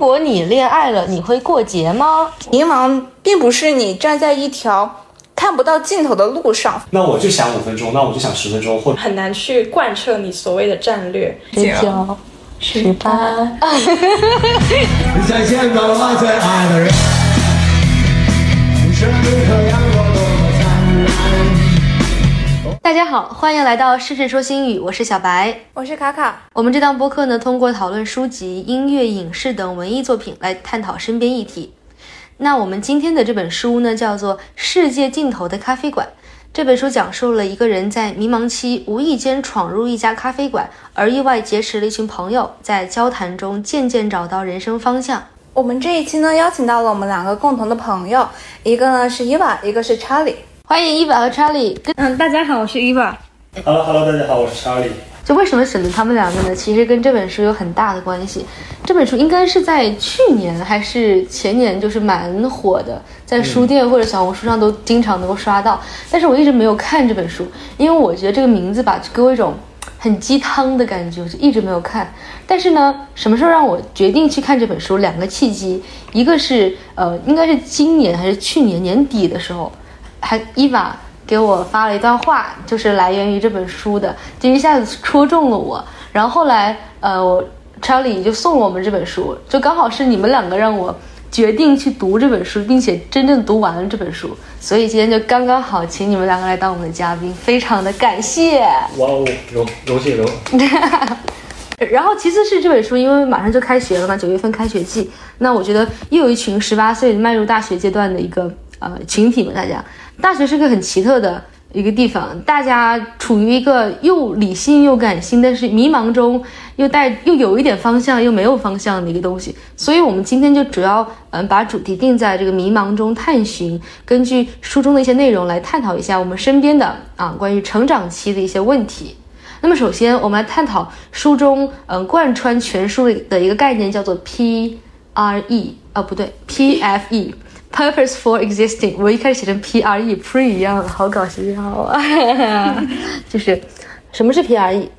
如果你恋爱了，你会过节吗？迷茫并不是你站在一条看不到尽头的路上，那我就想五分钟，那我就想十分钟，或很难去贯彻你所谓的战略。十九、十八，再见到我最爱的人，大家好，欢迎来到事事说心语，我是小白。我是卡卡。我们这档播客呢，通过讨论书籍、音乐、影视等文艺作品来探讨身边议题。那我们今天的这本书呢，叫做《世界尽头的咖啡馆》。这本书讲述了一个人在迷茫期无意间闯入一家咖啡馆，而意外结识了一群朋友，在交谈中渐渐找到人生方向。我们这一期呢，邀请到了我们两个共同的朋友，一个呢是伊娃，一个是查理。欢迎伊娃和查理。跟嗯，大家好，我是伊娃。Hello Hello，大家好，我是查理。就为什么选择他们两个呢？其实跟这本书有很大的关系。这本书应该是在去年还是前年，就是蛮火的，在书店或者小红书上都经常能够刷到。但是我一直没有看这本书，因为我觉得这个名字吧，就给我一种很鸡汤的感觉，我就一直没有看。但是呢，什么时候让我决定去看这本书？两个契机，一个是呃，应该是今年还是去年年底的时候，还伊娃。给我发了一段话，就是来源于这本书的，就一下子戳中了我。然后后来，呃，我 Charlie 就送了我们这本书，就刚好是你们两个让我决定去读这本书，并且真正读完了这本书，所以今天就刚刚好，请你们两个来当我们的嘉宾，非常的感谢。哇哦，荣荣幸荣。然后其次是这本书，因为马上就开学了嘛，九月份开学季，那我觉得又有一群十八岁迈入大学阶段的一个呃群体嘛，大家。大学是个很奇特的一个地方，大家处于一个又理性又感性，但是迷茫中又带又有一点方向又没有方向的一个东西。所以，我们今天就主要嗯把主题定在这个迷茫中探寻，根据书中的一些内容来探讨一下我们身边的啊关于成长期的一些问题。那么，首先我们来探讨书中嗯贯穿全书的一个概念，叫做 P R E 啊不对 P F E。Purpose for existing，我一开始写成 P R E，pre 一样的，好搞笑啊！就是什么是 P R E？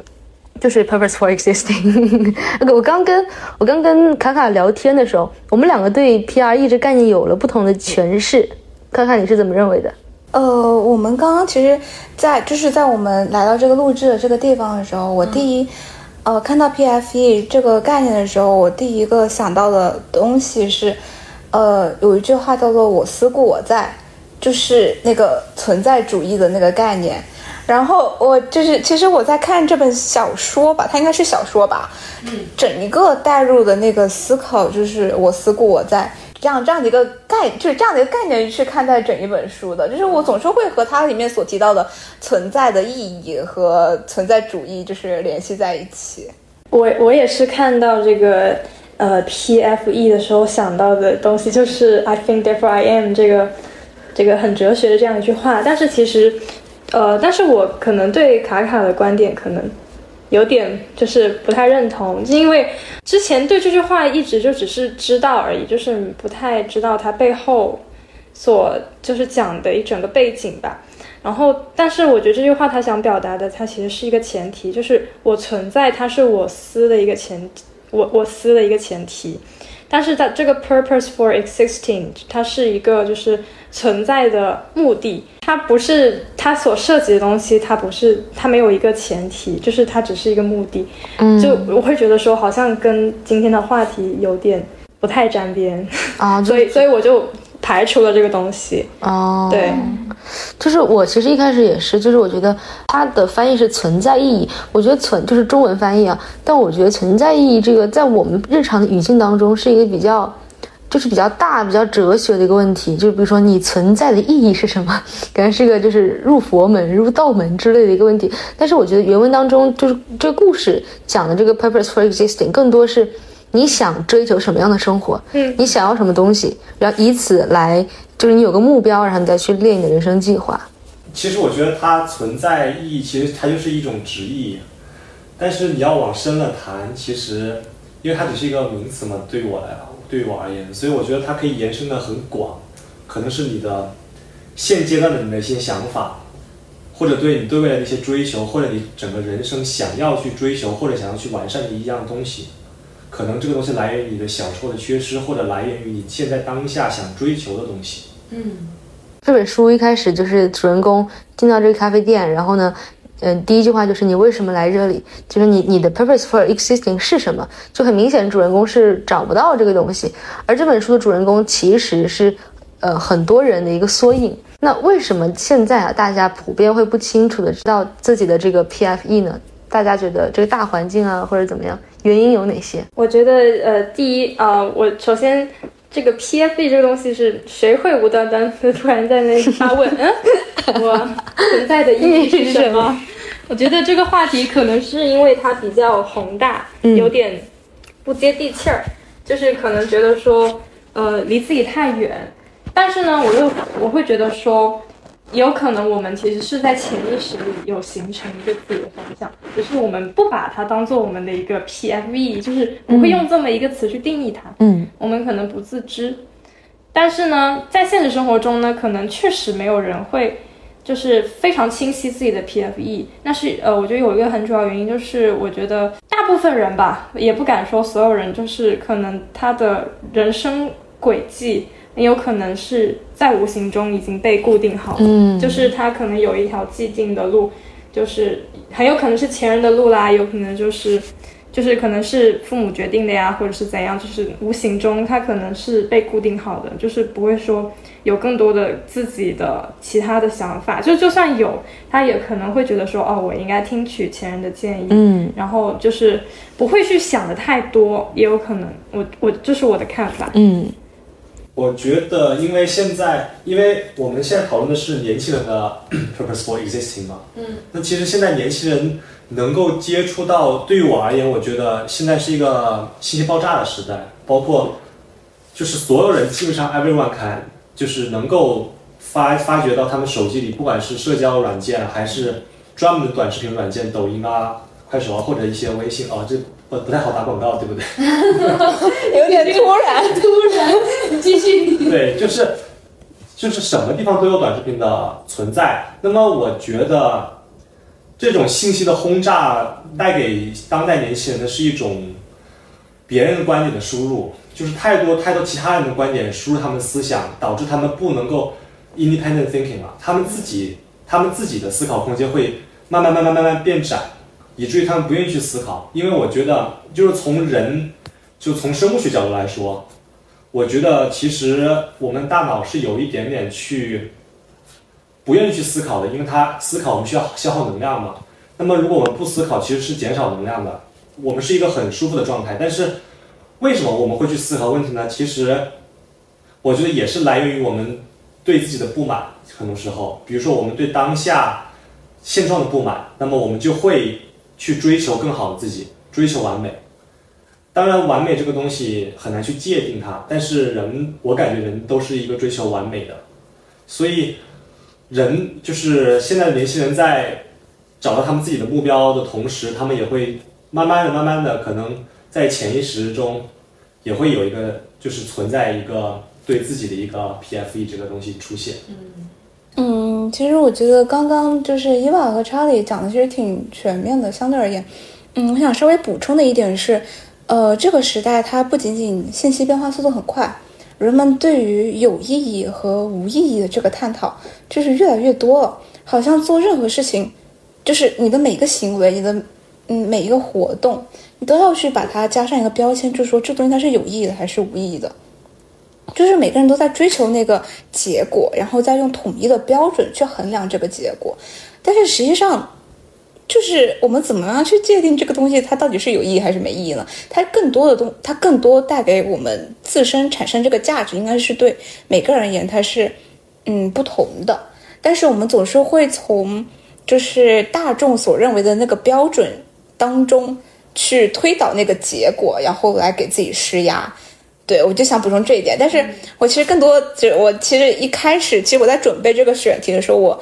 就是 purpose for existing。我刚跟我刚跟卡卡聊天的时候，我们两个对 P R E 这概念有了不同的诠释。卡卡，你是怎么认为的？呃，我们刚刚其实在，就是在我们来到这个录制的这个地方的时候，我第一，呃，看到 PFE 这个概念的时候，我第一个想到的东西是。呃，有一句话叫做“我思故我在”，就是那个存在主义的那个概念。然后我就是，其实我在看这本小说吧，它应该是小说吧。嗯，整一个带入的那个思考就是“我思故我在”这样这样的一个概，就是这样的一个概念去看待整一本书的。就是我总是会和它里面所提到的存在的意义和存在主义就是联系在一起。我我也是看到这个。呃，PFE 的时候想到的东西就是 I think therefore I am 这个这个很哲学的这样一句话，但是其实，呃，但是我可能对卡卡的观点可能有点就是不太认同，因为之前对这句话一直就只是知道而已，就是不太知道它背后所就是讲的一整个背景吧。然后，但是我觉得这句话他想表达的，它其实是一个前提，就是我存在，它是我思的一个前提。我我思的一个前提，但是它这个 purpose for existing，它是一个就是存在的目的，它不是它所涉及的东西，它不是它没有一个前提，就是它只是一个目的。嗯，就我会觉得说好像跟今天的话题有点不太沾边啊，所以所以我就排除了这个东西。哦，对。就是我其实一开始也是，就是我觉得它的翻译是存在意义，我觉得存就是中文翻译啊，但我觉得存在意义这个在我们日常的语境当中是一个比较，就是比较大、比较哲学的一个问题，就比如说你存在的意义是什么，感觉是个就是入佛门、入道门之类的一个问题。但是我觉得原文当中就是这个故事讲的这个 purpose for existing 更多是你想追求什么样的生活，嗯，你想要什么东西，然后以此来。就是你有个目标，然后你再去列你的人生计划。其实我觉得它存在意义，其实它就是一种直译。但是你要往深了谈，其实因为它只是一个名词嘛，对于我来，对于我而言，所以我觉得它可以延伸的很广，可能是你的现阶段的你的一些想法，或者对你对未来的一些追求，或者你整个人生想要去追求或者想要去完善的一样东西。可能这个东西来源于你的小时候的缺失，或者来源于你现在当下想追求的东西。嗯这本书一开始就是主人公进到这个咖啡店，然后呢，嗯、第一句话就是你为什么来这里？就是你你的 purpose for existing 是什么？就很明显，主人公是找不到这个东西，而这本书的主人公其实是呃很多人的一个缩影。那为什么现在啊，大家普遍会不清楚的知道自己的这个 PFE 呢？大家觉得这个大环境啊，或者怎么样，原因有哪些？我觉得呃，第一啊、我首先这个 PFE 这个东西是谁会无端端的突然在那里发问？嗯，我存在的意义是什么？我觉得这个话题可能是因为它比较宏大，有点不接地气儿，就是可能觉得说呃离自己太远，但是呢，我又我会觉得说。有可能我们其实是在潜意识里有形成一个自己的方向，只是我们不把它当做我们的一个 PFE，就是不会用这么一个词去定义它。嗯我们可能不自知，但是呢，在现实生活中呢，可能确实没有人会就是非常清晰自己的 PFE。那是呃，我觉得有一个很主要原因，就是我觉得大部分人吧，也不敢说所有人，就是可能他的人生轨迹很有可能是在无形中已经被固定好了，嗯。就是他可能有一条既定的路，就是很有可能是前人的路啦，有可能就是就是可能是父母决定的呀，或者是怎样，就是无形中他可能是被固定好的，就是不会说有更多的自己的其他的想法，就就算有，他也可能会觉得说，哦，我应该听取前人的建议，嗯。然后就是不会去想的太多，也有可能，我我这是我的看法，嗯我觉得，因为现在，因为我们现在讨论的是年轻人的 purpose for existing 嘛，嗯，那其实现在年轻人能够接触到，对于我而言，我觉得现在是一个信息爆炸的时代，包括就是所有人基本上 everyone can 就是能够发发掘到他们手机里，不管是社交软件还是专门的短视频软件，抖音啊、快手啊，或者一些微信啊，这不不太好打广告，对不对？有点突然。突然继续。对，就是就是什么地方都有短视频的存在。那么我觉得这种信息的轰炸带给当代年轻人的是一种别人的观点的输入，就是太多太多其他人的观点输入他们的思想，导致他们不能够 independent thinking 了，他们自己他们自己的思考空间会慢慢慢慢慢慢变窄，以至于他们不愿意去思考。因为我觉得，就是从人，就从生物学角度来说，我觉得其实我们大脑是有一点点去不愿意去思考的，因为它思考我们需要消耗能量嘛。那么如果我们不思考，其实是减少能量的。我们是一个很舒服的状态，但是为什么我们会去思考问题呢？其实我觉得也是来源于我们对自己的不满，很多时候，比如说我们对当下现状的不满，那么我们就会去追求更好的自己，追求完美。当然，完美这个东西很难去界定它，但是人，我感觉人都是一个追求完美的，所以人就是现在的年轻人在找到他们自己的目标的同时，他们也会慢慢的、慢慢的，可能在潜意识中也会有一个，就是存在一个对自己的一个 PFE 这个东西出现。嗯，其实我觉得刚刚就是伊娃和查理讲的其实挺全面的，相对而言，嗯，我想稍微补充的一点是，呃，这个时代它不仅仅信息变化速度很快，人们对于有意义和无意义的这个探讨就是越来越多了，好像做任何事情，就是你的每个行为，你的嗯每一个活动，你都要去把它加上一个标签，就是说这东西它是有意义的还是无意义的。就是每个人都在追求那个结果，然后再用统一的标准去衡量这个结果。但是实际上，就是我们怎么样去界定这个东西它到底是有意义还是没意义呢？它更多的东，它更多带给我们自身产生这个价值，应该是对每个人而言它是嗯不同的。但是我们总是会从就是大众所认为的那个标准当中去推导那个结果，然后来给自己施压。对，我就想补充这一点，但是我其实更多，就我其实一开始，其实我在准备这个选题的时候，我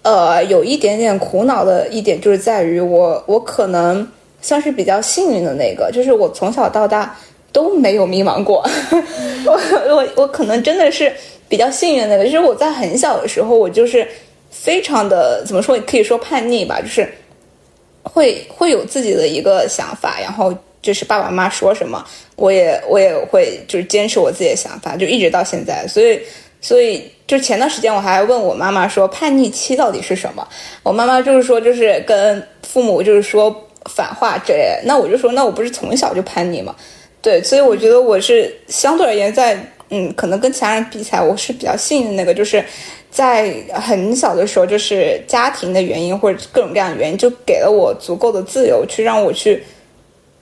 呃有一点点苦恼的一点就是在于我我可能算是比较幸运的那个，就是我从小到大都没有迷茫过，我我我可能真的是比较幸运的那个，就是我在很小的时候，我就是非常的怎么说，可以说叛逆吧，就是会会有自己的一个想法，然后就是爸爸妈妈说什么，我也我也会就是坚持我自己的想法，就一直到现在。所以所以就前段时间我还问我妈妈说叛逆期到底是什么，我妈妈就是说就是跟父母就是说反话之类的。那我就说那我不是从小就叛逆吗？对，所以我觉得我是相对而言在嗯，可能跟其他人比起来，我是比较幸运的那个，就是在很小的时候，就是家庭的原因或者各种各样的原因，就给了我足够的自由，去让我去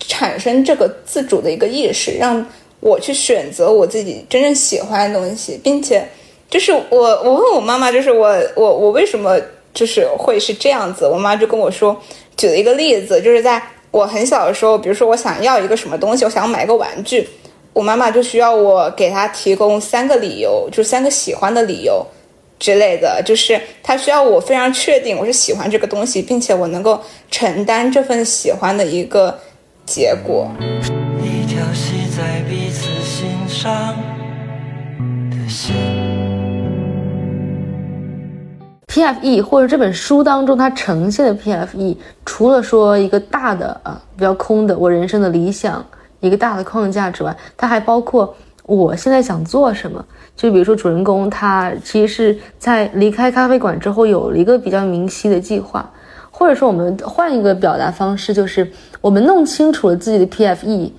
产生这个自主的一个意识，让我去选择我自己真正喜欢的东西，并且就是我我问我妈妈，就是我我我为什么就是会是这样子，我妈就跟我说，举了一个例子，就是在我很小的时候，比如说我想要一个什么东西，我想买个玩具。我妈妈就需要我给她提供三个理由，就三个喜欢的理由之类的，就是她需要我非常确定我是喜欢这个东西，并且我能够承担这份喜欢的一个结果。一条系在彼此心上的线。PFE 或者这本书当中它呈现的 PFE，除了说一个大的啊比较空的我人生的理想一个大的框架之外，它还包括我现在想做什么。就比如说主人公他其实是在离开咖啡馆之后有了一个比较明晰的计划，或者说我们换一个表达方式，就是我们弄清楚了自己的 PFE，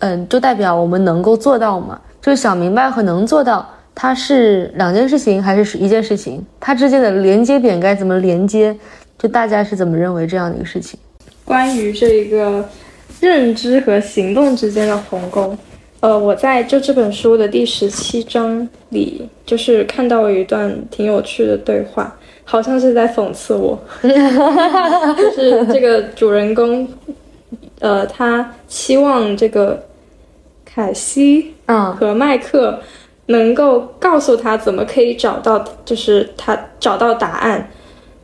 嗯，就代表我们能够做到嘛？就是想明白和能做到。它是两件事情还是一件事情？它之间的连接点该怎么连接？就大家是怎么认为这样的一个事情？关于这一个认知和行动之间的鸿沟，呃，我在就这本书的第十七章里，就是看到一段挺有趣的对话，好像是在讽刺我，就是这个主人公，呃，他期望这个凯西嗯和麦克。能够告诉他怎么可以找到，就是他找到答案。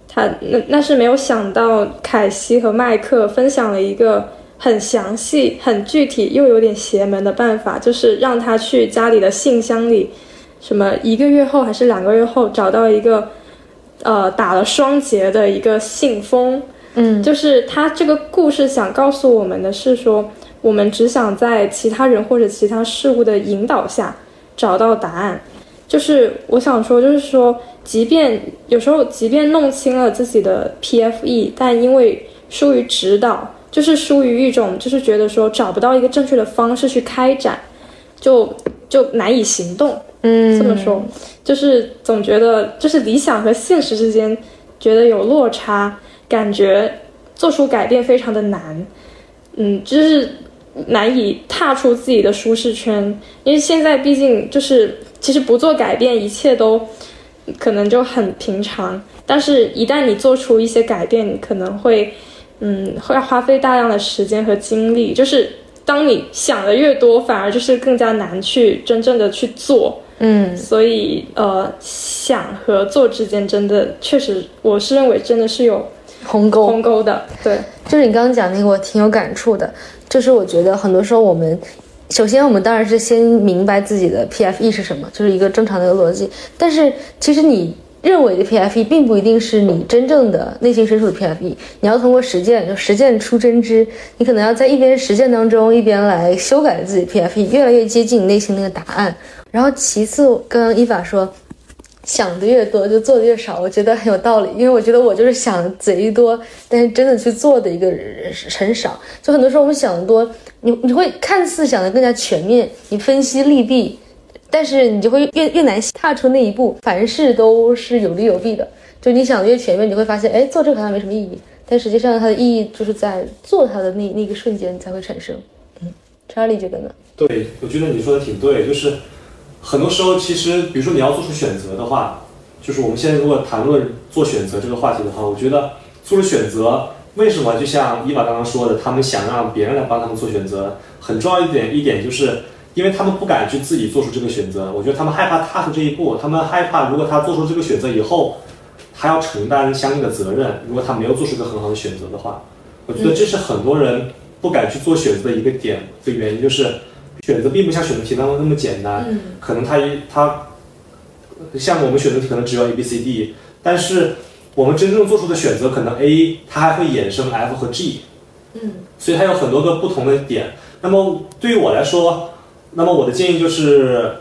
他那那是没有想到，凯西和麦克分享了一个很详细、很具体又有点邪门的办法，就是让他去家里的信箱里，什么一个月后还是两个月后找到一个，呃，打了双节的一个信封。嗯，就是他这个故事想告诉我们的是说，我们只想在其他人或者其他事物的引导下。找到答案，就是我想说，就是说，即便有时候，即便弄清了自己的 PFE，但因为疏于指导，就是疏于一种，就是觉得说找不到一个正确的方式去开展，就就难以行动。嗯，这么说，就是总觉得就是理想和现实之间觉得有落差，感觉做出改变非常的难。嗯，就是。难以踏出自己的舒适圈，因为现在毕竟就是，其实不做改变，一切都可能就很平常。但是，一旦你做出一些改变，你可能会，嗯，会要花费大量的时间和精力。就是当你想的越多，反而就是更加难去真正的去做。嗯，所以呃，想和做之间真的确实，我是认为真的是有鸿沟鸿沟的。对，就是你刚刚讲那个，我挺有感触的。就是我觉得很多时候我们，首先我们当然是先明白自己的 PFE 是什么，就是一个正常的一个逻辑。但是其实你认为的 PFE 并不一定是你真正的内心深处的 PFE，你要通过实践，就实践出真知。你可能要在一边实践当中，一边来修改自己的 PFE，越来越接近你内心那个答案。然后其次，刚刚伊法说。想的越多，就做的越少，我觉得很有道理。因为我觉得我就是想贼多，但是真的去做的一个人很少。就很多时候我们想的多，你你会看似想的更加全面，你分析利弊，但是你就会越越难踏出那一步。凡事都是有利有弊的，就你想的越前面，你会发现，哎，做这个好像没什么意义，但实际上它的意义就是在做它的那那个瞬间才会产生。嗯，查理觉得呢？对，我觉得你说的挺对，就是。很多时候，其实比如说你要做出选择的话，就是我们现在如果谈论做选择这个话题的话，我觉得做出选择，为什么就像伊娃刚刚说的，他们想让别人来帮他们做选择，很重要一点一点就是，因为他们不敢去自己做出这个选择，我觉得他们害怕踏出这一步，他们害怕如果他做出这个选择以后，他要承担相应的责任，如果他没有做出一个很好的选择的话，我觉得这是很多人不敢去做选择的一个点的原因，就是。选择并不像选择题那么那么简单，嗯、可能它它像我们选择题可能只有 A B C D，但是我们真正做出的选择可能 A 它还会衍生 F 和 G，嗯，所以它有很多个不同的点。那么对于我来说，那么我的建议就是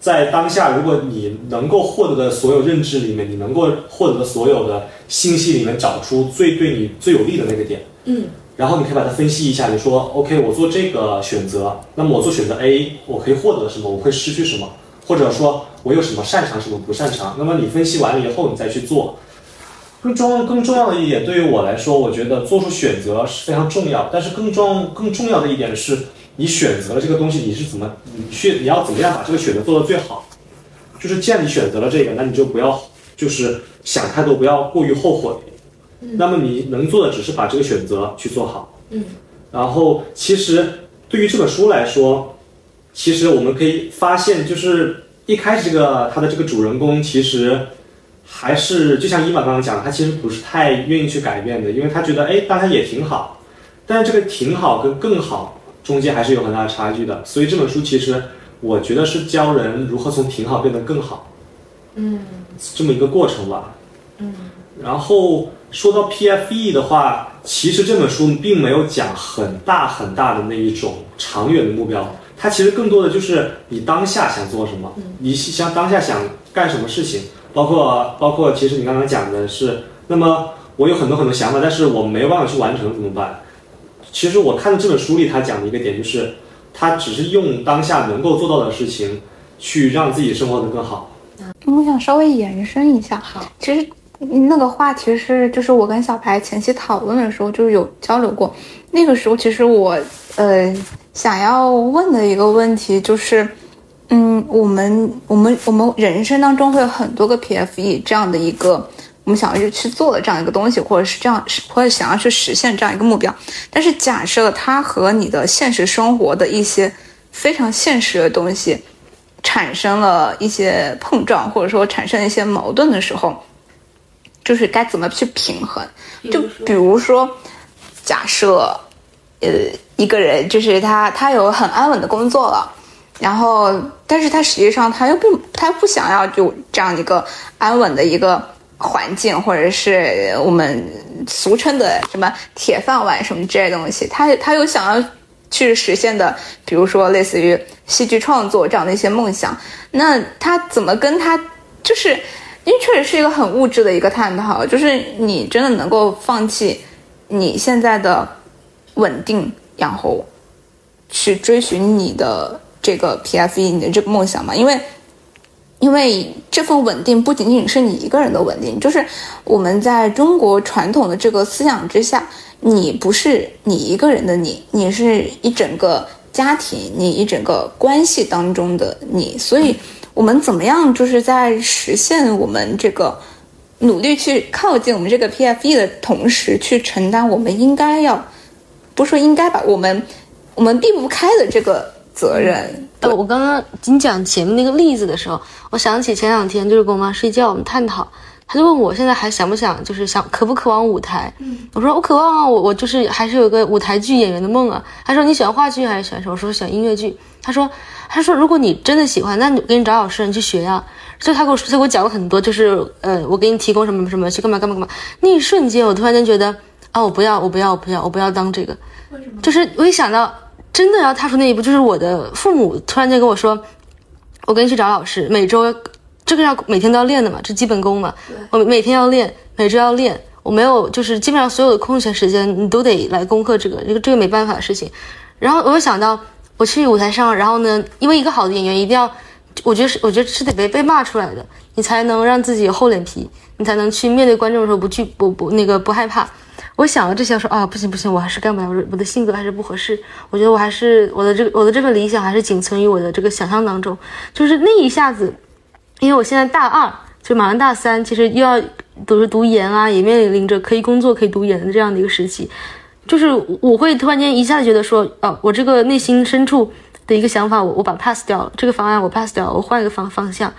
在当下，如果你能够获得的所有认知里面，你能够获得的所有的信息里面，找出最对你最有利的那个点。嗯，然后你可以把它分析一下，你说 OK，我做这个选择，那么我做选择 A，我可以获得什么？我会失去什么？或者说我有什么擅长，什么不擅长？那么你分析完了以后，你再去做。更重要更重要的一点，对于我来说，我觉得做出选择是非常重要。但是更重更重要的一点是，你选择了这个东西，你是怎么你去你要怎么样把这个选择做得最好？就是既然你选择了这个，那你就不要就是想太多，不要过于后悔。那么你能做的只是把这个选择去做好。嗯。然后其实对于这本书来说，其实我们可以发现，就是一开始这个他的这个主人公其实。还是就像伊玛刚刚讲的，他其实不是太愿意去改变的，因为他觉得哎，当然也挺好，但是这个挺好跟更好中间还是有很大的差距的。所以这本书其实我觉得是教人如何从挺好变得更好，嗯，这么一个过程吧。嗯，然后说到 PFE 的话，其实这本书并没有讲很大很大的那一种长远的目标，它其实更多的就是你当下想做什么，你想当下想干什么事情。包括包括，其实你刚刚讲的是，那么我有很多很多想法，但是我没有办法去完成，怎么办？其实我看这本书里，他讲的一个点就是，他只是用当下能够做到的事情，去让自己生活的更好。我想稍微延伸一下，好，其实那个话题是，就是我跟小白前期讨论的时候，就是有交流过。那个时候，其实我呃想要问的一个问题就是。嗯，我们我们我们人生当中会有很多个 PFE 这样的一个我们想要去去做的这样一个东西，或者是这样，或者想要去实现这样一个目标。但是假设它和你的现实生活的一些非常现实的东西产生了一些碰撞，或者说产生一些矛盾的时候，就是该怎么去平衡？就比如说，假设呃一个人就是他他有很安稳的工作了。然后，但是他实际上他又不，他又不想要就这样一个安稳的一个环境，或者是我们俗称的什么铁饭碗什么之类东西。他他又想要去实现的，比如说类似于戏剧创作这样的一些梦想。那他怎么跟他，就是因为确实是一个很物质的一个探讨，就是你真的能够放弃你现在的稳定，然后去追寻你的。这个 PFE 你的这个梦想嘛，因为，因为这份稳定不仅仅是你一个人的稳定，就是我们在中国传统的这个思想之下，你不是你一个人的你，你是一整个家庭，你一整个关系当中的你，所以我们怎么样就是在实现我们这个努力去靠近我们这个 PFE 的同时，去承担我们应该要，不说应该吧，我们我们避不开的这个。责任。呃，我刚刚你讲前面那个例子的时候，我想起前两天就是跟我妈睡觉，我们探讨，她就问我现在还想不想，就是想渴不渴望舞台？嗯，我说我渴望啊，我我就是还是有个舞台剧演员的梦啊。她说你喜欢话剧还是喜欢什么？我说喜欢音乐剧。她说她说如果你真的喜欢，那你给你找老师，你去学呀。所以她给我她给我讲了很多，就是呃，我给你提供什么什么去干嘛干嘛干嘛。那一瞬间，我突然间觉得啊，我不要，我不要，我不要，我不要当这个。为什么？就是我一想到。真的要踏出那一步，就是我的父母突然间跟我说：“我跟你去找老师，每周这个要每天都要练的嘛，这基本功嘛。我每天要练，每周要练。我没有，就是基本上所有的空闲时间，你都得来攻克这个，这个这个没办法的事情。然后我又想到，我去舞台上，然后呢，因为一个好的演员一定要，我觉得是，我觉得是得被被骂出来的，你才能让自己有厚脸皮，你才能去面对观众的时候不惧不不那个不害怕。”我想了这些，说啊，不行不行，我还是干不了，我的性格还是不合适。我觉得我还是我的这个我的这份理想还是仅存于我的这个想象当中。就是那一下子，因为我现在大二，就马上大三，其实又要读读研啊，也面临着可以工作可以读研的这样的一个时期。就是我会突然间一下子觉得说，哦，我这个内心深处的一个想法，我我把 pass 掉了，这个方案我 pass 掉了，我换一个方方向。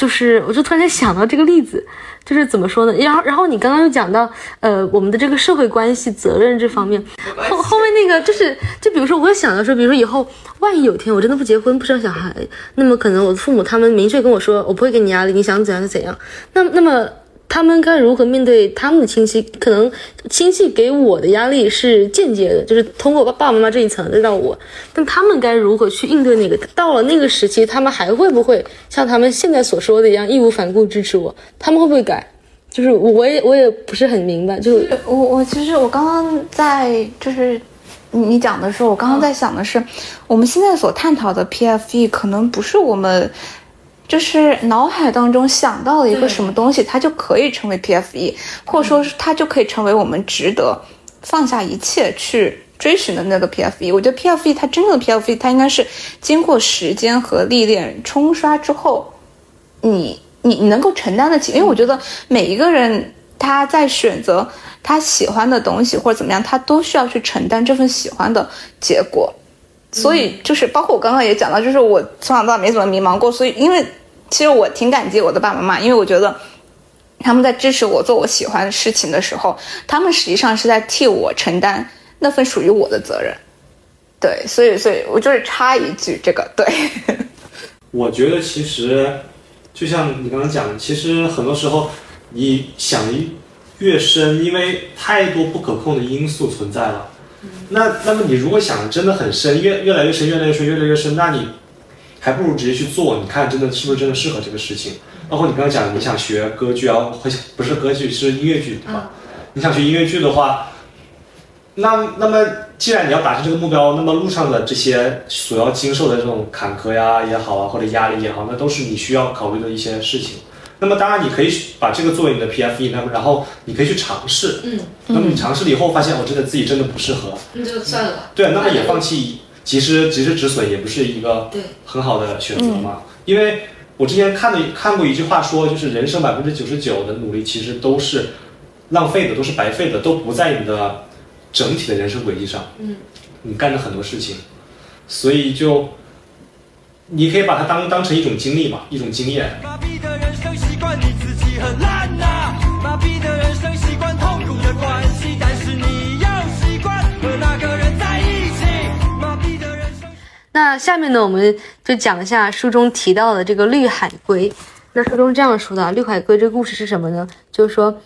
就是，我就突然间想到这个例子，就是怎么说呢？然后，然后你刚刚又讲到，呃，我们的这个社会关系责任这方面，后后面那个就是，就比如说，我想到说，比如说以后万一有天我真的不结婚不生小孩，那么可能我的父母他们明确跟我说，我不会给你压力，你想怎样就怎样。那那么他们该如何面对他们的亲戚？可能亲戚给我的压力是间接的，就是通过爸爸妈妈这一层再到我，但他们该如何去应对那个？到了那个时期，他们还会不会像他们现在所说的一样义无反顾支持我？他们会不会改？就是我也我也不是很明白，就我我其实我刚刚在就是你你讲的时候，我刚刚在想的是，我们现在所探讨的 PFE 可能不是我们就是脑海当中想到了一个什么东西，它就可以成为 PFE，或者说是它就可以成为我们值得放下一切去追寻的那个 PFE。我觉得 PFE 它真正的 PFE，它应该是经过时间和历练冲刷之后，你你你能够承担得起，因为我觉得每一个人他在选择他喜欢的东西或者怎么样，他都需要去承担这份喜欢的结果。所以就是包括我刚刚也讲到，就是我从小到大没怎么迷茫过，所以因为其实我挺感激我的爸爸妈妈，因为我觉得他们在支持我做我喜欢的事情的时候，他们实际上是在替我承担那份属于我的责任。对，所以所以我就是插一句这个对。我觉得其实就像你刚刚讲的，其实很多时候你想越深，因为太多不可控的因素存在了。那那么你如果想真的很深，越越来越深，越来越深，越来越深，那你还不如直接去做，你看真的是不是真的适合这个事情？包括你刚刚讲，你想学歌剧啊，会不是歌剧是音乐剧，对吧？你想学音乐剧的话，那那么既然你要达成这个目标，那么路上的这些所要经受的这种坎坷呀也好啊，或者压力也好，那都是你需要考虑的一些事情。那么当然，你可以把这个作为你的 PFE，那么然后你可以去尝试。嗯，那么你尝试了以后，发现我真的自己真的不适合，那就算了吧。对，那么也放弃，及时及时止损也不是一个很好的选择嘛。因为我之前看的看过一句话说，就是人生百分之九十九的努力其实都是浪费的，都是白费的，都不在你的整体的人生轨迹上。嗯，你干的很多事情，所以就你可以把它当当成一种经历嘛，一种经验。麻痹的人生习惯你自己很烂呐、麻痹的人生习惯痛苦的关那下面呢，我们就讲一下书中提到的这个绿海龟。那书中这样说的，绿海龟这个故事是什么呢？就是说，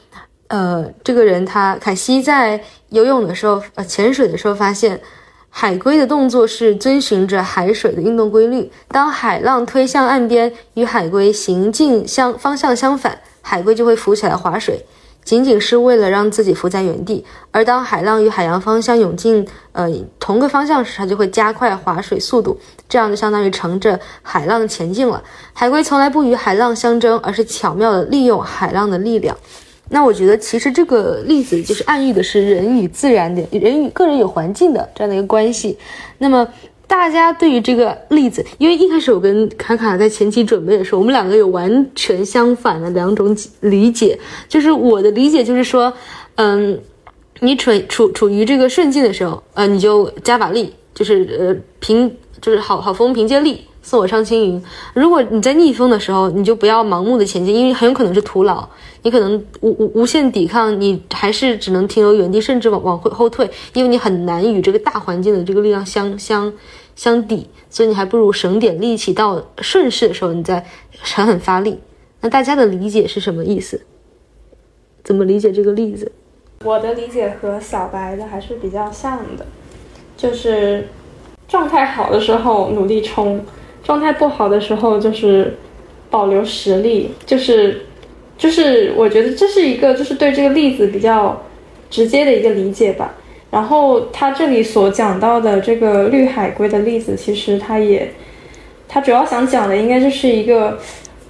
呃，这个人他凯西在游泳的时候，呃，潜水的时候发现，海龟的动作是遵循着海水的运动规律。当海浪推向岸边，与海龟行进相方向相反，海龟就会浮起来划水。仅仅是为了让自己浮在原地，而当海浪与海洋方向涌进呃同个方向时，它就会加快划水速度，这样就相当于乘着海浪前进了。海龟从来不与海浪相争，而是巧妙地利用海浪的力量。那我觉得其实这个例子就是暗喻的是人与自然的、人与个人与环境的这样的一个关系。那么大家对于这个例子，因为一开始我跟卡卡在前期准备的时候，我们两个有完全相反的两种理解。就是我的理解就是说，嗯，你处处处于这个顺境的时候，呃，你就加把力，就是呃凭就是好好风凭借力送我上青云。如果你在逆风的时候，你就不要盲目的前进，因为很有可能是徒劳，你可能无无无限抵抗，你还是只能停留原地，甚至往往后后退，因为你很难与这个大环境的这个力量相相相抵，所以你还不如省点力气，到顺势的时候你再狠狠发力。那大家的理解是什么意思？怎么理解这个例子？我的理解和小白的还是比较像的，就是状态好的时候努力冲，状态不好的时候就是保留实力，就是就是我觉得这是一个就是对这个例子比较直接的一个理解吧。然后他这里所讲到的这个绿海龟的例子，其实他也他主要想讲的应该就是一个。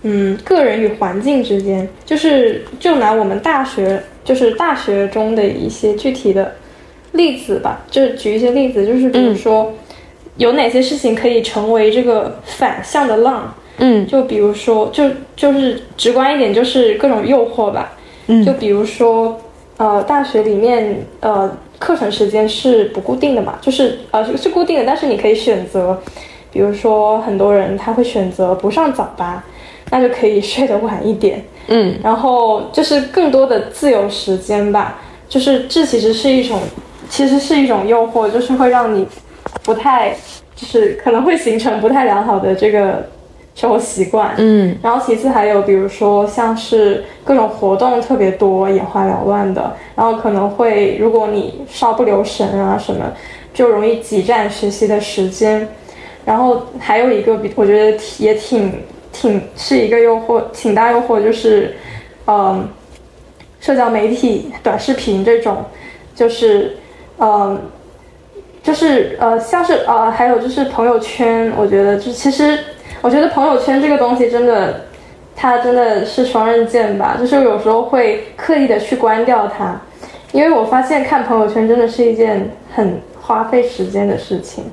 嗯，个人与环境之间，就是就拿我们大学，就是大学中的一些具体的例子吧，就举一些例子，就是比如说，有哪些事情可以成为这个反向的浪，嗯。就比如说，就就是直观一点，就是各种诱惑吧，嗯。就比如说，呃，大学里面，呃，课程时间是不固定的嘛，就是呃是是固定的，但是你可以选择，比如说很多人他会选择不上早八。那就可以睡得晚一点，嗯。然后就是更多的自由时间吧。就是这其实是一种，其实是一种诱惑，就是会让你不太，就是可能会形成不太良好的这个生活习惯。嗯然后其次还有比如说像是各种活动特别多、眼花缭乱的，然后可能会如果你稍不留神啊什么，就容易挤占学习的时间。然后还有一个比我觉得也挺挺是一个诱惑，挺大诱惑，就是嗯，社交媒体、短视频这种，就是嗯。就是呃，像是呃，还有就是朋友圈，我觉得就其实，我觉得朋友圈这个东西真的，它真的是双刃剑吧。就是有时候会刻意的去关掉它，因为我发现看朋友圈真的是一件很花费时间的事情，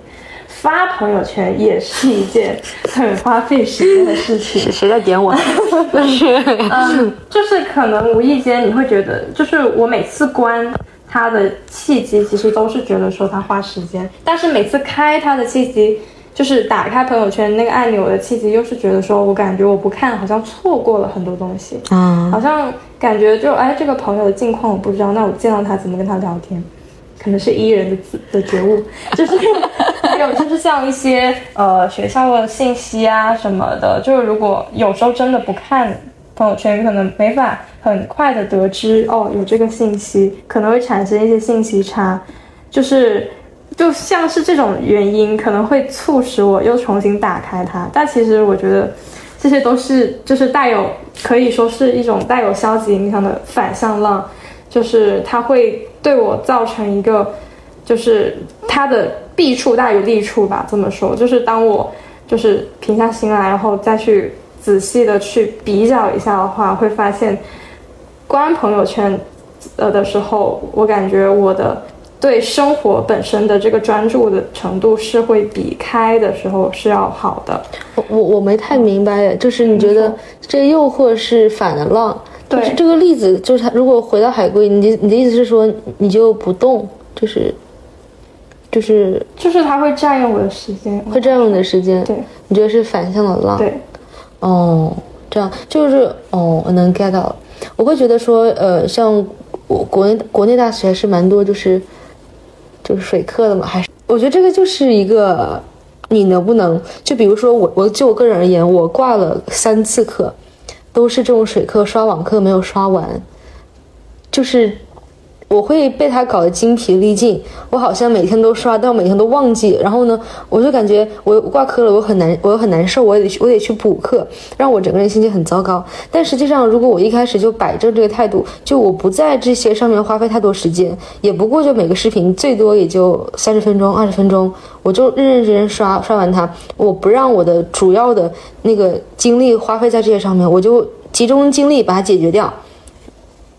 发朋友圈也是一件很花费时间的事情。谁谁在点我？就是嗯，就是可能无意间你会觉得，就是我每次关它的契机，其实都是觉得说它花时间，但是每次开它的契机，就是打开朋友圈那个按钮的契机，又是觉得说我感觉我不看好像错过了很多东西，啊，好像感觉就哎这个朋友的近况我不知道，那我见到他怎么跟他聊天？可能是 E 人的自的觉悟，就是还有就是像一些呃学校的信息啊什么的，就是如果有时候真的不看朋友圈，可能没法很快的得知哦有这个信息，可能会产生一些信息差，就是就像是这种原因，可能会促使我又重新打开它，但其实我觉得这些都是就是带有可以说是一种带有消极影响的反向浪。就是它会对我造成一个，就是它的弊处大于利处吧。这么说，就是当我就是平下心来，然后再去仔细的去比较一下的话，会发现关朋友圈呃的时候，我感觉我的对生活本身的这个专注的程度是会比开的时候是要好的。我我我没太明白，就是你觉得这诱惑是反的浪？对就是这个例子，就是他如果回到海龟，你的你的意思是说你就不动，就是就是就是它会占用我的时间，会占用你的时间，对你觉得是反向的浪？对，哦，这样就是哦，我能 get 到了。我会觉得说，呃，像我国内国内大学还是蛮多，就是就是水课的嘛，还是我觉得这个就是一个你能不能，就比如说我我就我个人而言，我挂了三次课，都是这种水课，刷网课没有刷完，就是我会被他搞得精疲力尽，我好像每天都刷，但我每天都忘记。然后呢，我就感觉我挂科了，我很难，我很难受，我得去，我得去补课，让我整个人心情很糟糕。但实际上，如果我一开始就摆正这个态度，就我不在这些上面花费太多时间，也不过就每个视频最多也就三十分钟、二十分钟，我就认认真真刷刷完它，我不让我的主要的那个精力花费在这些上面，我就集中精力把它解决掉。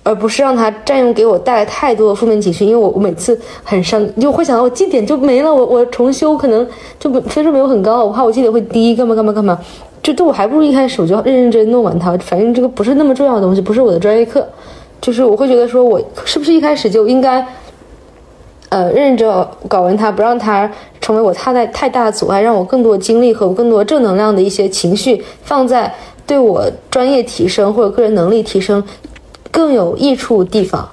而不是让它占用给我带来太多的负面情绪，因为我我每次很伤，就会想到我绩点就没了，我我重修可能就分数没有很高，我怕我绩点会低，干嘛干嘛干嘛，就对我还不如一开始我就认认真真弄完它，反正这个不是那么重要的东西，不是我的专业课，就是我会觉得说我是不是一开始就应该，呃，认认真真搞完它，不让它成为我太大太大的阻碍，让我更多精力和更多正能量的一些情绪放在对我专业提升或者个人能力提升。更有益处地方。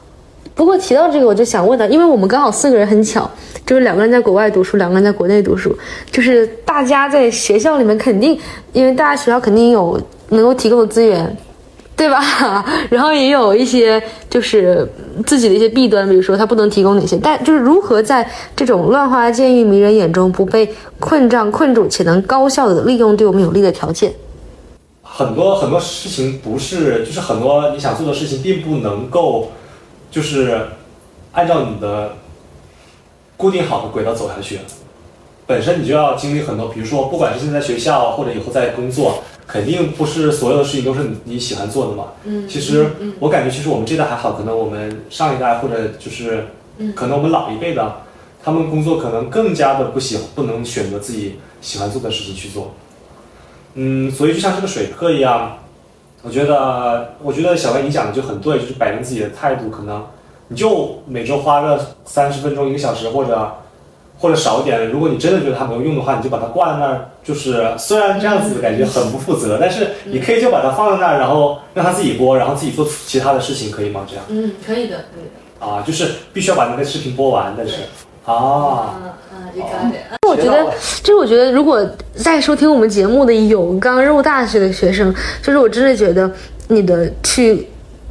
不过提到这个，我就想问了，因为我们刚好四个人很巧，就是两个人在国外读书，两个人在国内读书，就是大家在学校里面肯定，因为大家学校肯定有能够提供的资源，对吧？然后也有一些就是自己的一些弊端，比如说它不能提供哪些，但就是如何在这种乱花渐欲迷人眼中不被困障困住，且能高效的利用对我们有利的条件。很多很多事情不是，就是很多你想做的事情并不能够，就是按照你的固定好的轨道走下去。本身你就要经历很多，比如说，不管是现在在学校或者以后在工作，肯定不是所有的事情都是你喜欢做的嘛。嗯。其实我感觉，其实我们这代还好，可能我们上一代或者就是，可能我们老一辈的，他们工作可能更加的不喜不能选择自己喜欢做的事情去做。嗯，所以就像这个水课一样，我觉得，我觉得小白你讲的就很对，就是摆正自己的态度，可能你就每周花个三十分钟、一个小时，或者或者少一点。如果你真的觉得它没有用的话，你就把它挂在那儿。就是虽然这样子感觉很不负责，但是你可以就把它放在那儿，然后让它自己播，然后自己做其他的事情，可以吗？这样嗯，可以的，可以的。啊，就是必须要把那个视频播完，但是啊，嗯，我觉得，就是我觉得，如果在收听我们节目的有刚入大学的学生，就是我真的觉得你的去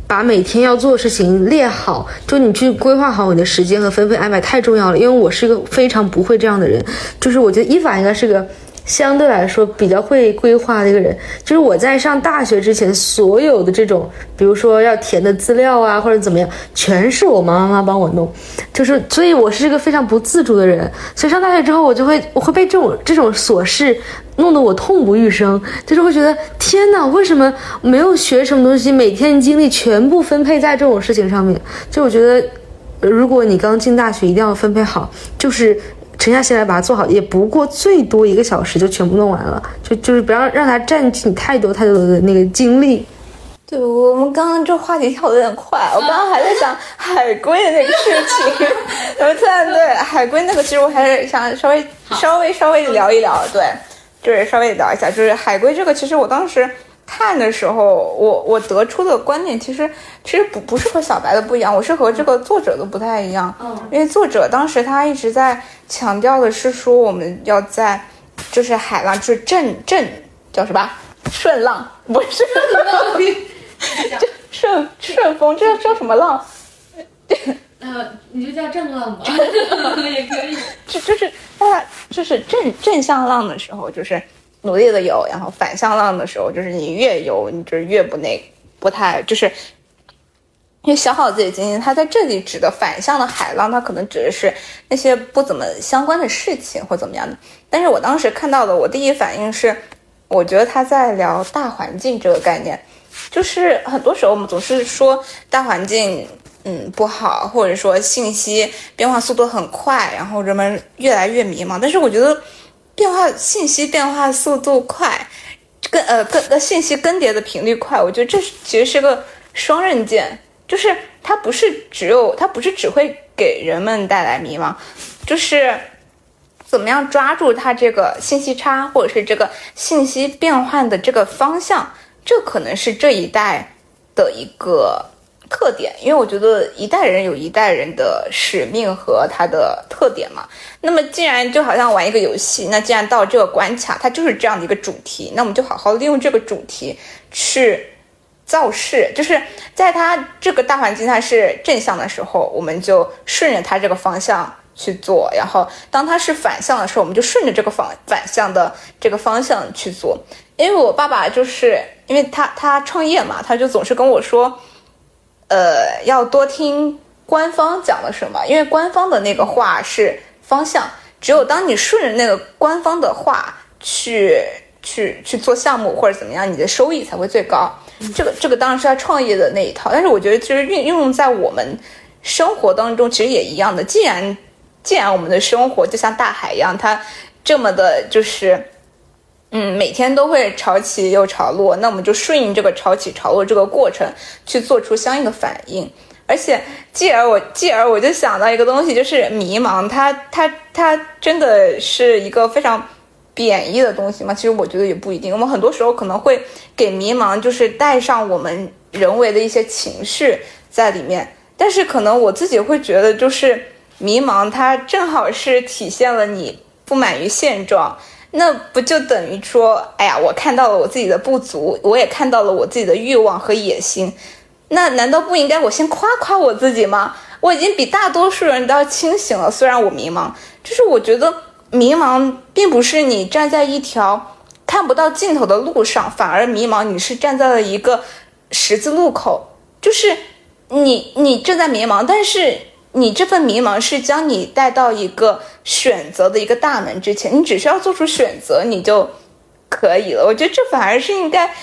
把每天要做的事情列好，就你去规划好你的时间和分配安排太重要了。因为我是一个非常不会这样的人，就是我觉得伊法应该是个。相对来说比较会规划的一个人，就是我在上大学之前，所有的这种，比如说要填的资料啊，或者怎么样，全是我妈妈帮我弄，就是，所以我是一个非常不自主的人。所以上大学之后，我就会我会被这种这种琐事弄得我痛不欲生，就是会觉得天哪，为什么没有学什么东西，每天精力全部分配在这种事情上面？就我觉得，如果你刚进大学，一定要分配好，就是。沉下心来把它做好，也不过最多一个小时就全部弄完了，就就是不要让它占据你太多太多的那个精力。对，我们刚刚这话题跳的有点快，我刚刚还在想海龟的那个事情，然后突然对海龟那个，其实我还是想稍微稍微稍微聊一聊，对，就是稍微聊一下，就是海龟这个，其实我当时看的时候，我我得出的观点其实其实不不是和小白的不一样，我是和这个作者的不太一样，嗯，因为作者当时他一直在强调的是说我们要在就是海浪就是正正叫什么顺浪，不是 就顺顺风，这叫什么浪？呃，你就叫正浪吧，也可以。就就是它就是正正向浪的时候，就是努力的游，然后反向浪的时候，就是你越游，你就是越不那不太就是。因为消耗自己精力，它在这里指的反向的海浪，它可能指的是那些不怎么相关的事情或怎么样的。但是我当时看到的，我第一反应是，我觉得他在聊大环境这个概念，就是很多时候我们总是说大环境嗯不好，或者说信息变化速度很快，然后人们越来越迷茫。但是我觉得变化信息变化速度快，跟呃跟呃信息更迭的频率快，我觉得这其实是个双刃剑。就是它不是只有它不是只会给人们带来迷茫，就是怎么样抓住它这个信息差或者是这个信息变换的这个方向，这可能是这一代的一个特点。因为我觉得一代人有一代人的使命和他的特点嘛。那么既然就好像玩一个游戏，那既然到这个关卡，它就是这样的一个主题，那我们就好好利用这个主题去。造势就是在它这个大环境它是正向的时候，我们就顺着它这个方向去做；然后当它是反向的时候，我们就顺着这个反反向的这个方向去做。因为我爸爸就是因为他他创业嘛，他就总是跟我说，呃，要多听官方讲了什么，因为官方的那个话是方向，只有当你顺着那个官方的话去去去做项目或者怎么样，你的收益才会最高。这个这个当然是他创业的那一套，但是我觉得其实运运用在我们生活当中其实也一样的。既然既然我们的生活就像大海一样，它这么的就是，嗯，每天都会潮起又潮落，那我们就顺应这个潮起潮落这个过程去做出相应的反应。而且继而我继而我就想到一个东西，就是迷茫，它它它真的是一个非常。贬义的东西吗？其实我觉得也不一定。我们很多时候可能会给迷茫，就是带上我们人为的一些情绪在里面。但是可能我自己会觉得，就是迷茫，它正好是体现了你不满于现状。那不就等于说，哎呀，我看到了我自己的不足，我也看到了我自己的欲望和野心。那难道不应该我先夸夸我自己吗？我已经比大多数人都要清醒了，虽然我迷茫，就是我觉得。迷茫并不是你站在一条看不到尽头的路上，反而迷茫你是站在了一个十字路口，就是你你正在迷茫，但是你这份迷茫是将你带到一个选择的一个大门之前，你只需要做出选择，你就可以了。我觉得这反而是应该，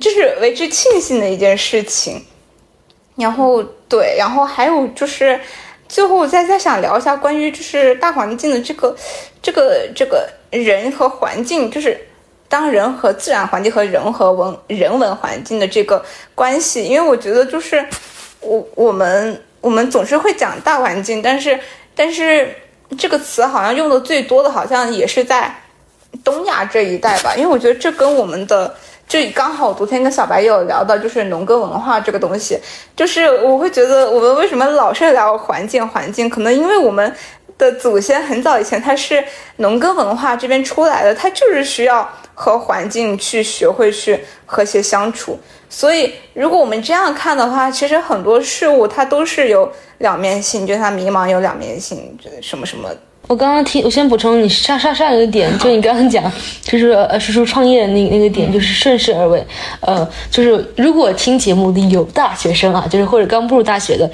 就是为之庆幸的一件事情。然后对，然后还有就是。最后，再再想聊一下关于就是大环境的这个，这个这个人和环境，就是当人和自然环境和人和文人文环境的这个关系。因为我觉得就是我我们我们总是会讲大环境，但是但是这个词好像用的最多的，好像也是在东亚这一带吧。因为我觉得这跟我们的。就刚好昨天跟小白也有聊到，就是农耕文化这个东西，就是我会觉得我们为什么老是聊环境环境，可能因为我们的祖先很早以前他是农耕文化这边出来的，他就是需要和环境去学会去和谐相处。所以，如果我们这样看的话，其实很多事物它都是有两面性，就它迷茫有两面性，什么什么。我刚刚听，我先补充你上上上一个点，就你刚刚讲，就是呃，叔叔创业的那那个点，就是顺势而为。呃，就是如果听节目的有大学生啊，就是或者刚步入大学的，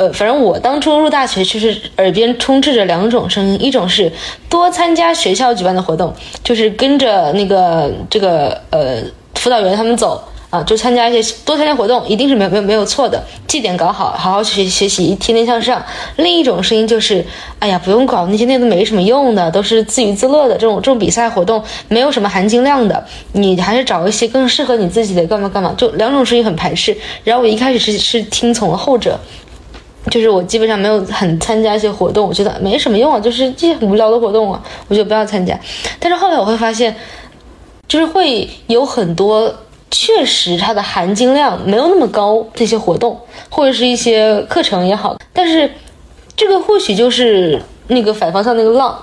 呃，反正我当初入大学，就是耳边充斥着两种声音，一种是多参加学校举办的活动，就是跟着那个这个呃辅导员他们走。啊，就参加一些多参加活动，一定是没有没有没有错的。绩点搞好，好好学学习，天天向上。另一种声音就是，哎呀，不用搞那些那都没什么用的，都是自娱自乐的这种这种比赛活动，没有什么含金量的。你还是找一些更适合你自己的，干嘛干嘛。就两种声音很排斥。然后我一开始是是听从了后者。就是我基本上没有很参加一些活动，我觉得没什么用啊，就是这些很无聊的活动啊，我就不要参加。但是后来我会发现，就是会有很多。确实，它的含金量没有那么高，这些活动或者是一些课程也好，但是这个或许就是那个反方向那个浪，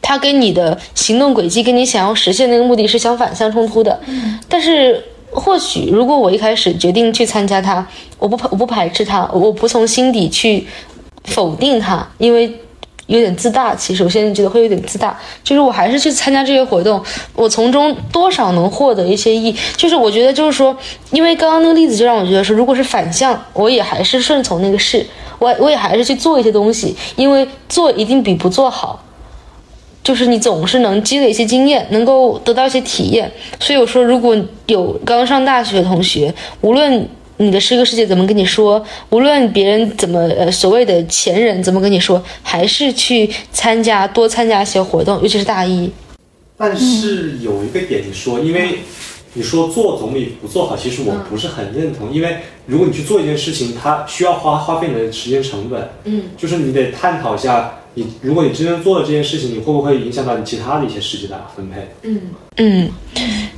它跟你的行动轨迹跟你想要实现那个目的是相反相冲突的。但是或许如果我一开始决定去参加它，我不我不排斥它，我不从心底去否定它，因为。有点自大，其实我现在觉得会有点自大，就是我还是去参加这些活动，我从中多少能获得一些益。就是我觉得就是说，因为刚刚那个例子就让我觉得说，如果是反向，我也还是顺从那个事，我我也还是去做一些东西，因为做一定比不做好。就是你总是能积累一些经验，能够得到一些体验。所以我说，如果有刚上大学的同学，无论。你的师哥师姐怎么跟你说？无论别人怎么呃所谓的前人怎么跟你说，还是去参加多参加一些活动，尤其是大一。但是有一个点，你说，因为你说做总比不做好，其实我不是很认同。因为如果你去做一件事情，它需要花花费你的时间成本。嗯，就是你得探讨一下，你如果你真正做了这件事情，你会不会影响到你其他的一些时间的分配？嗯嗯。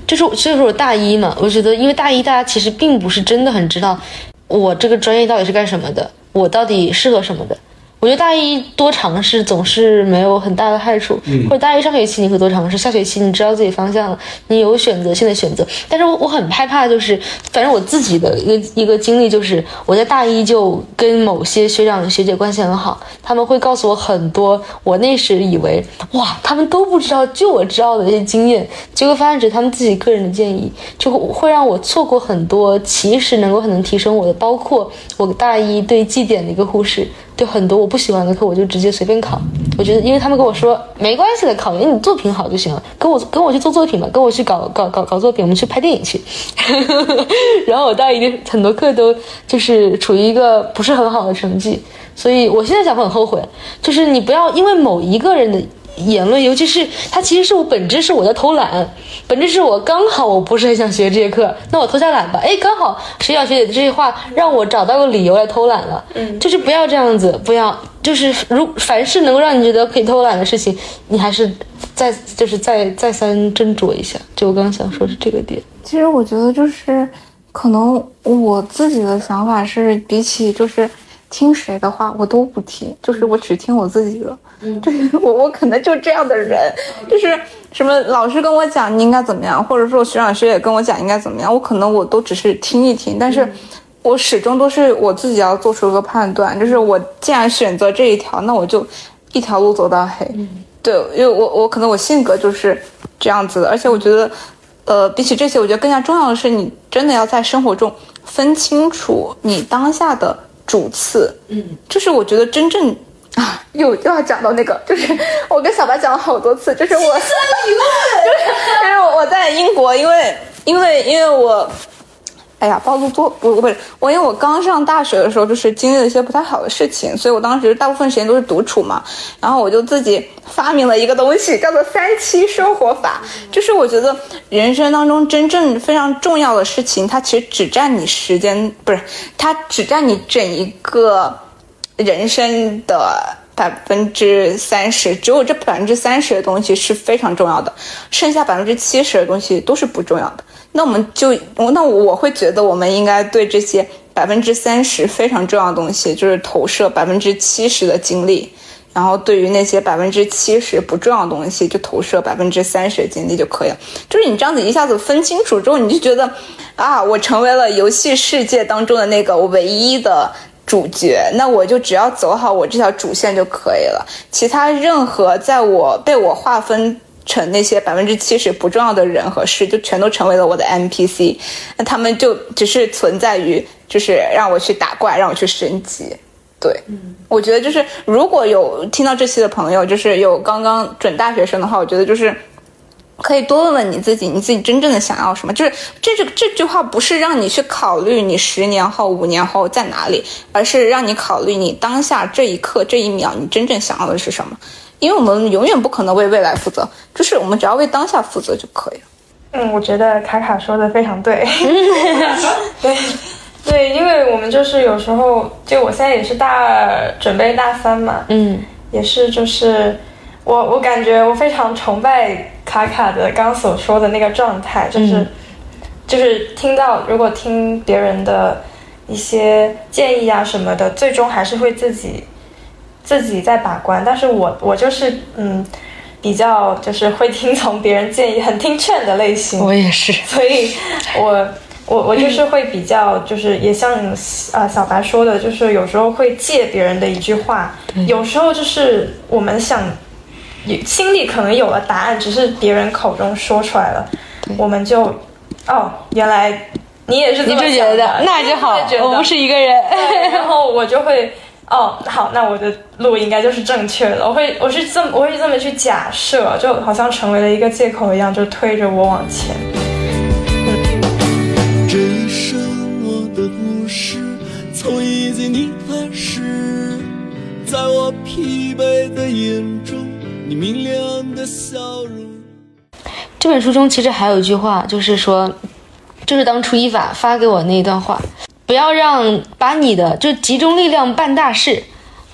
就是所以说我大一嘛，我觉得因为大一大家其实并不是真的很知道我这个专业到底是干什么的，我到底适合什么的。我觉得大一多尝试总是没有很大的害处，或者大一上学期你可以多尝试，下学期你知道自己方向了，你有选择性的选择。但是我我很害怕，就是反正我自己的一个一个经历就是，我在大一就跟某些学长学姐关系很好，他们会告诉我很多我那时以为哇他们都不知道，就我知道的一些经验，结果发现只是他们自己个人的建议，就会让我错过很多其实能够很能提升我的，包括我大一对绩点的一个忽视。就很多我不喜欢的课，我就直接随便考。我觉得，因为他们跟我说没关系的，考研你作品好就行了。跟我跟我去做作品吧，跟我去搞搞搞搞作品，我们去拍电影去。然后我大一很多课都就是处于一个不是很好的成绩，所以我现在想很后悔，就是你不要因为某一个人的。言论，尤其是它，其实是我本质是我在偷懒，本质是我刚好我不是很想学这节课，那我偷下懒吧。哎，刚好学小学姐的这些话让我找到个理由来偷懒了。嗯，就是不要这样子，不要，就是如凡是能够让你觉得可以偷懒的事情，你还是再就是再再三斟酌一下。就我刚刚想说是这个点。其实我觉得就是可能我自己的想法是，比起就是听谁的话，我都不听，就是我只听我自己的。就是 我，我可能就这样的人，就是什么老师跟我讲你应该怎么样，或者说学长学姐跟我讲应该怎么样，我可能我都只是听一听，但是我始终都是我自己要做出一个判断，就是我既然选择这一条，那我就一条路走到黑。对，因为我我可能我性格就是这样子的，而且我觉得，呃，比起这些，我觉得更加重要的是，你真的要在生活中分清楚你当下的主次。嗯，就是我觉得真正。啊，又又要讲到那个，就是 我跟小白讲了好多次，就是我，就是就是我在英国，因为因为因为我，哎呀，暴露多不不是我，因为我刚上大学的时候，就是经历了一些不太好的事情，所以我当时大部分时间都是独处嘛，然后我就自己发明了一个东西，叫做三七生活法，就是我觉得人生当中真正非常重要的事情，它其实只占你时间，不是它只占你整一个。人生的百分之三十，只有这百分之三十的东西是非常重要的，剩下百分之七十的东西都是不重要的。那我们就，那我会觉得我们应该对这些百分之三十非常重要的东西，就是投射百分之七十的精力，然后对于那些百分之七十不重要的东西，就投射百分之三十的精力就可以了。就是你这样子一下子分清楚之后，你就觉得啊，我成为了游戏世界当中的那个唯一的主角，那我就只要走好我这条主线就可以了。其他任何在我被我划分成那些百分之七十不重要的人和事，就全都成为了我的 NPC。那他们就只是存在于，就是让我去打怪，让我去升级。对，我觉得就是如果有听到这期的朋友，就是有刚刚准大学生的话，我觉得就是可以多问问你自己，你自己真正的想要什么。就是这这这句话不是让你去考虑你十年后、五年后在哪里，而是让你考虑你当下这一刻、这一秒你真正想要的是什么。因为我们永远不可能为未来负责，就是我们只要为当下负责就可以了。嗯，我觉得卡卡说的非常对。对对，因为我们就是有时候，就我现在也是大二准备大三嘛，嗯，也是就是我我感觉我非常崇拜卡卡的刚刚所说的那个状态，就是、嗯就是听到如果听别人的一些建议啊什么的，最终还是会自己自己在把关。但是我我就是嗯比较就是会听从别人建议，很听劝的类型。我也是。所以我我我就是会比较，就是也像呃小白说的，就是有时候会借别人的一句话，有时候就是我们想也心里可能有了答案，只是别人口中说出来了，我们就哦，原来你也是这么觉得那就好我不是一个人。然后我就会哦，好，那我的路应该就是正确的。我会，我是这么，我会这么去假设，就好像成为了一个借口一样，就推着我往前。这一生我的故事，从一记你开始，在我疲惫的眼中，你明亮的笑容。这本书中其实还有一句话，就是说，就是当初伊法发给我那一段话，不要让把你的就集中力量办大事，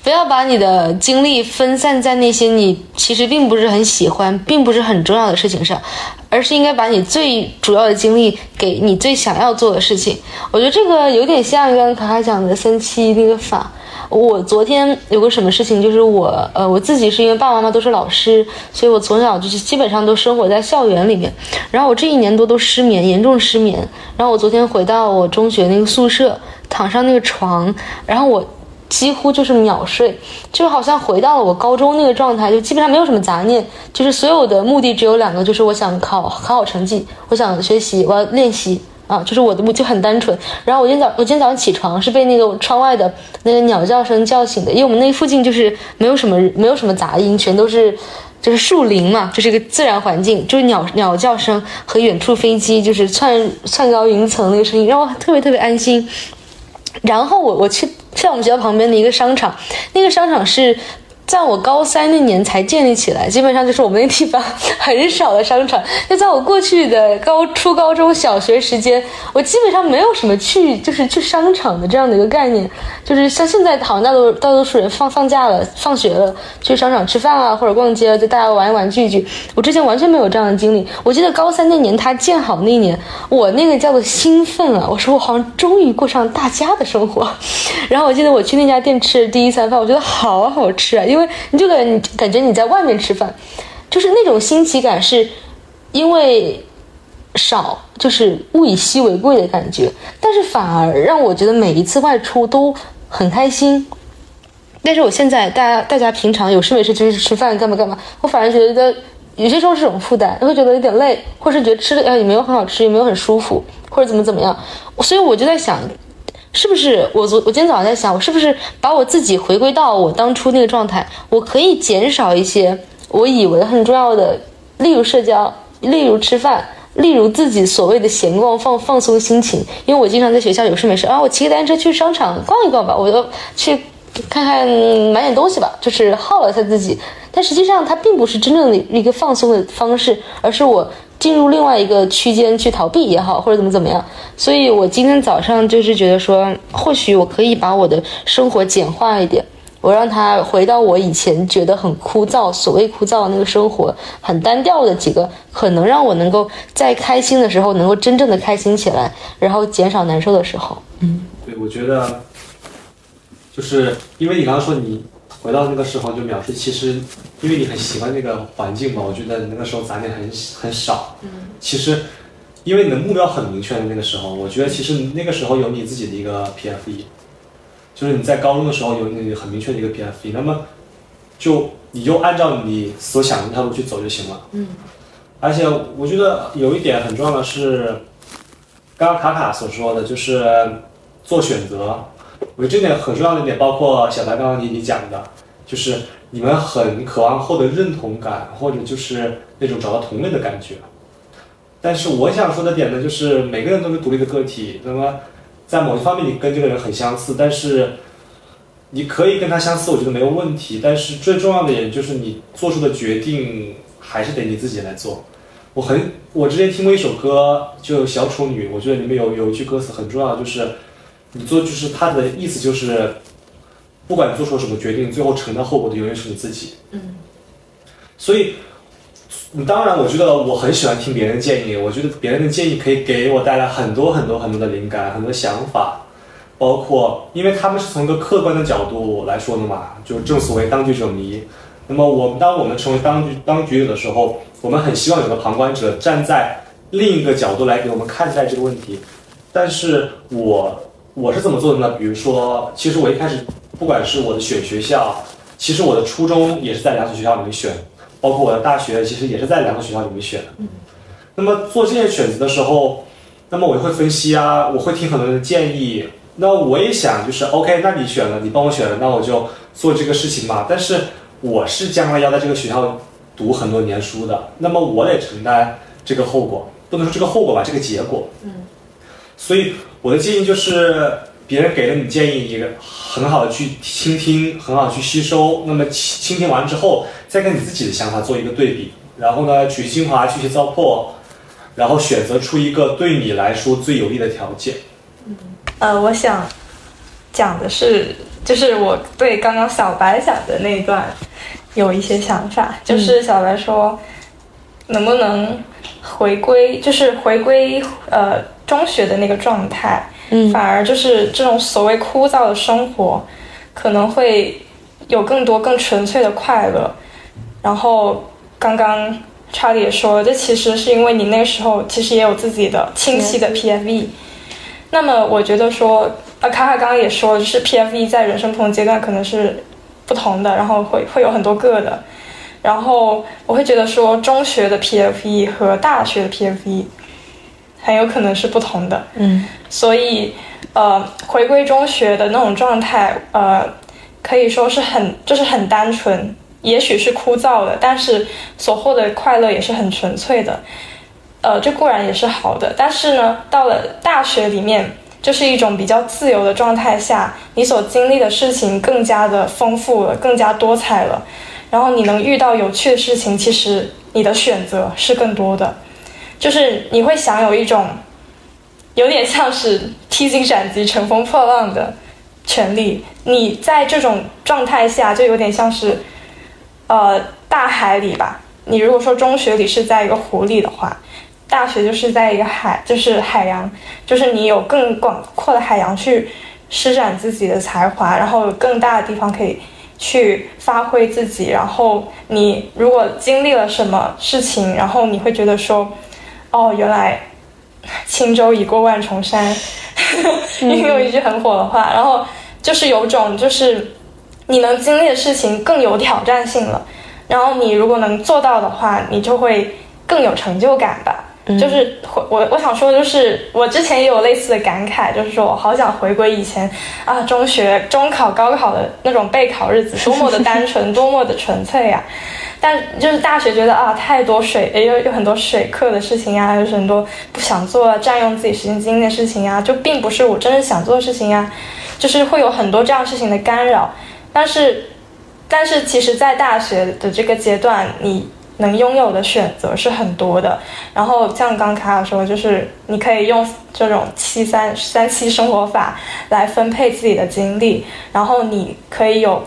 不要把你的精力分散在那些你其实并不是很喜欢、并不是很重要的事情上，而是应该把你最主要的精力给你最想要做的事情。我觉得这个有点像刚刚卡卡讲的三七那个法。我昨天有个什么事情，就是我呃我自己是因为爸爸妈妈都是老师，所以我从小就是基本上都生活在校园里面。然后我这一年多都失眠，严重失眠。然后我昨天回到我中学那个宿舍，躺上那个床，然后我几乎就是秒睡，就好像回到了我高中那个状态，就基本上没有什么杂念，就是所有的目的只有两个，就是我想考考好成绩，我想学习，我要练习。啊，就是我的目就很单纯。然后我今天早我今天早上起床是被那个窗外的那个鸟叫声叫醒的，因为我们那附近就是没有什么没有什么杂音，全都是就是树林嘛，就是一个自然环境，就是鸟鸟叫声和远处飞机就是窜窜高云层那个声音，让我特别特别安心。然后我我去在我们学校旁边的一个商场，那个商场是。在我高三那年才建立起来，基本上就是我们那地方很少的商场。就在我过去的高初高中小学时间，我基本上没有什么去就是去商场的这样的一个概念。就是像现在好像大多大多数人放放假了、放学了，去商场吃饭啊，或者逛街，就大家玩一玩聚一聚。我之前完全没有这样的经历。我记得高三那年他建好那一年，我那个叫做兴奋啊！我说我好像终于过上大家的生活。然后我记得我去那家店吃的第一餐饭，我觉得好好吃啊，因为你就感感觉你在外面吃饭，就是那种新奇感，是因为少，就是物以稀为贵的感觉，但是反而让我觉得每一次外出都很开心。但是我现在大家大家平常有事没事就去吃饭干嘛干嘛，我反而觉得有些时候是种负担，会觉得有点累，或是觉得吃的也没有很好吃，也没有很舒服，或者怎么怎么样。所以我就在想，是不是我昨我今天早上在想，我是不是把我自己回归到我当初那个状态，我可以减少一些我以为很重要的，例如社交，例如吃饭。例如自己所谓的闲逛放放松心情，因为我经常在学校有事没事啊，我骑个单车去商场逛一逛吧，我就去看看买点东西吧，就是耗了一下自己。但实际上它并不是真正的一个放松的方式，而是我进入另外一个区间去逃避也好，或者怎么怎么样。所以我今天早上就是觉得说，或许我可以把我的生活简化一点。我让他回到我以前觉得很枯燥，所谓枯燥的那个生活，很单调的几个，可能让我能够在开心的时候能够真正的开心起来，然后减少难受的时候。嗯对，我觉得就是因为你刚刚说你回到那个时候就描述，其实因为你很习惯那个环境嘛，我觉得那个时候杂念很很少。嗯，其实因为你的目标很明确的那个时候，我觉得其实那个时候有你自己的一个 PFE，就是你在高中的时候有你很明确的一个 PFE，那么就你就按照你所想的那条路去走就行了。嗯，而且我觉得有一点很重要的是，刚刚卡卡所说的就是做选择。我觉得这点很重要的一点，包括小白刚刚你你讲的，就是你们很渴望获得认同感，或者就是那种找到同类的感觉。但是我想说的点呢，就是每个人都是独立的个体，那么在某一方面你跟这个人很相似，但是你可以跟他相似，我觉得没有问题。但是最重要的点就是你做出的决定还是得你自己来做。我很我之前听过一首歌，就小丑女，我觉得里面有有一句歌词很重要，就是你做就是他的意思就是，不管你做出了什么决定，最后承担后果的永远是你自己。嗯，所以。嗯当然，我觉得我很喜欢听别人的建议，我觉得别人的建议可以给我带来很多很多很多的灵感，很多想法，包括因为他们是从一个客观的角度来说的嘛，就正所谓当局者迷。那么我们当我们成为当局当局者的时候，我们很希望有个旁观者站在另一个角度来给我们看待这个问题。但是我我是怎么做的呢？比如说，其实我一开始不管是我的选学校，其实我的初中也是在两所学校里面选。包括我的大学，其实也是在两个学校里面选的。那么做这些选择的时候，那么我就会分析啊，我会听很多人的建议。那我也想就是 OK，那你选了，你帮我选了，那我就做这个事情嘛。但是我是将来要在这个学校读很多年书的，那么我得承担这个后果，不能说这个后果吧，这个结果。嗯。所以我的建议就是，别人给了你建议，你很好的去倾听，很好地去吸收。那么倾倾听完之后，再跟你自己的想法做一个对比，然后呢，取精华，去其糟粕，然后选择出一个对你来说最有利的条件。嗯呃，我想讲的是，就是我对刚刚小白讲的那一段有一些想法，就是小白说，能不能回归，就是回归呃中学的那个状态，嗯反而就是这种所谓枯燥的生活，可能会有更多更纯粹的快乐。然后刚刚查理也说了，这其实是因为你那个时候其实也有自己的清晰的 PFE。那么我觉得说，呃，卡卡刚刚也说了，就是 PFE 在人生不同阶段可能是不同的，然后会会有很多个的。然后我会觉得说，中学的 PFE 和大学的 PFE 很有可能是不同的。嗯所以，呃，回归中学的那种状态，呃，可以说是很就是很单纯，也许是枯燥的，但是所获得的快乐也是很纯粹的。呃，这固然也是好的，但是呢，到了大学里面，就是一种比较自由的状态下，你所经历的事情更加的丰富了，更加多彩了。然后你能遇到有趣的事情，其实你的选择是更多的，就是你会享有一种有点像是披荆斩棘、乘风破浪的权利。你在这种状态下，就有点像是呃大海里吧。你如果说中学里是在一个湖里的话，大学就是在一个海，就是海洋，就是你有更广阔的海洋去施展自己的才华，然后有更大的地方可以去发挥自己。然后你如果经历了什么事情，然后你会觉得说，哦，原来轻舟已过万重山，因为有一句很火的话，然后就是有种就是你能经历的事情更有挑战性了。然后你如果能做到的话，你就会更有成就感吧。就是我我想说，就是我之前也有类似的感慨，就是说我好想回归以前啊，中学中考、高考的那种备考日子，多么的单纯，多么的纯粹呀、但就是大学觉得啊，太多水，也有有很多水课的事情呀，有很多不想做、占用自己时间精力的事情呀，就并不是我真正想做的事情呀，就是会有很多这样事情的干扰。但是，但是其实，在大学的这个阶段，你能拥有的选择是很多的。然后像刚卡卡说，就是你可以用这种七三三七生活法来分配自己的精力，然后你可以有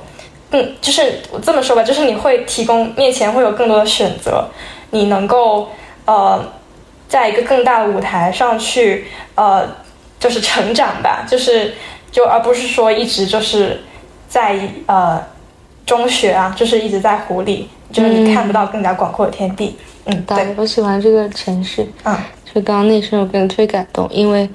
更，就是我这么说吧，就是你会提供面前会有更多的选择，你能够呃，在一个更大的舞台上去呃，就是成长吧，就是就而不是说一直就是在呃中学啊，就是一直在湖里，就是你看不到更加广阔的天地。嗯，对对，，我喜欢这个城市。嗯，就刚刚那声，我感觉特别感动，因为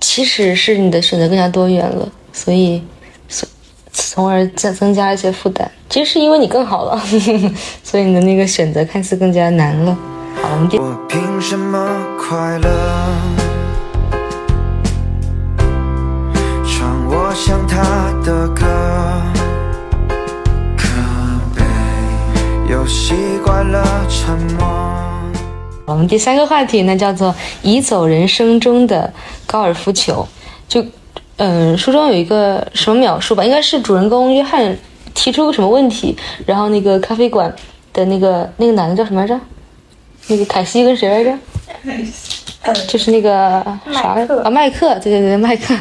其实是你的选择更加多元了，所以所从而增增加一些负担。其实是因为你更好了，所以你的那个选择看似更加难了。好，我们第我凭什么快乐？唱我想他的歌，习惯了沉默。我们第三个话题呢，叫做移走人生中的高尔夫球。就，嗯，书中有一个什么描述吧，应该是主人公约翰提出个什么问题，然后那个咖啡馆的那个那个男的叫什么来着？那个凯西跟谁来着？就是那个啥麦克啊，麦克，对对对，麦克，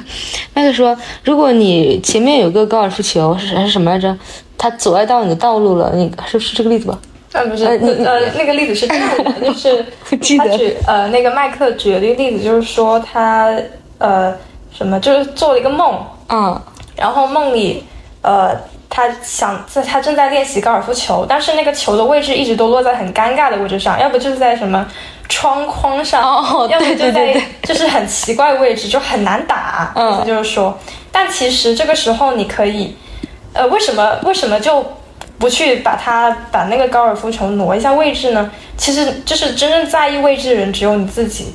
麦克说，如果你前面有个高尔夫球是还是什么来着，它阻碍到你的道路了，那个是是这个例子吧？呃，不是，呃呃，那个例子是这样的，就是 他举呃，那个麦克举了一个例子，就是说他呃什么，就是做了一个梦，啊、然后梦里呃他想在他正在练习高尔夫球，但是那个球的位置一直都落在很尴尬的位置上，要不就是在什么窗框上，哦要不就在就是很奇怪位置，就很难打。嗯就是说，但其实这个时候你可以，呃，为什么为什么就不去把它把那个高尔夫球挪一下位置呢？其实就是真正在意位置的人只有你自己，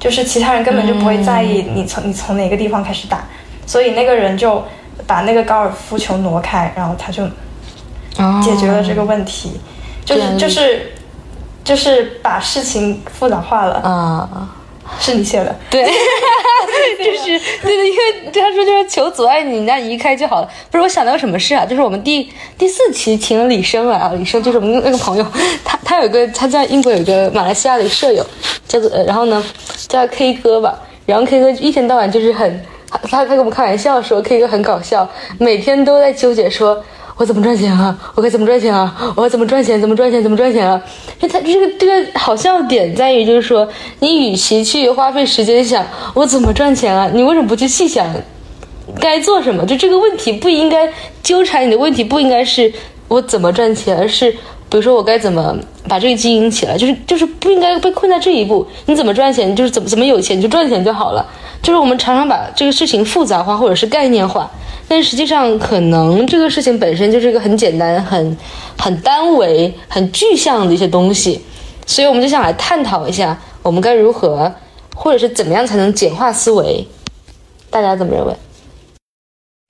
就是其他人根本就不会在意你从、你从哪个地方开始打，所以那个人就把那个高尔夫球挪开，然后他就哦解决了这个问题，就是就是就是把事情复杂化了。啊。是你写的，对，就是对对，因为他说就是球阻碍你，那你移开就好了。不是我想到什么事啊？就是我们第第四期请了李生来啊，李生就是我们那个朋友，他他有个他在英国有一个马来西亚的舍友，叫做呃然后呢叫 K 哥吧，然后 K 哥一天到晚就是很他他跟我们开玩笑说 K 哥很搞笑，每天都在纠结说。我怎么赚钱啊？我该怎么赚钱啊？我怎么赚钱？怎么赚钱？怎么赚钱啊？就他这个这个好笑点在于，就是说，你与其去花费时间想我怎么赚钱啊，你为什么不去细想该做什么？就这个问题不应该纠缠你的问题，不应该是我怎么赚钱，而是比如说我该怎么把这个经营起来，就是就是不应该被困在这一步。你怎么赚钱，就是怎么怎么有钱你就赚钱就好了。就是我们常常把这个事情复杂化或者是概念化，但实际上可能这个事情本身就是一个很简单、很很单维、很具象的一些东西。所以我们就想来探讨一下，我们该如何，或者是怎么样才能简化思维？大家怎么认为？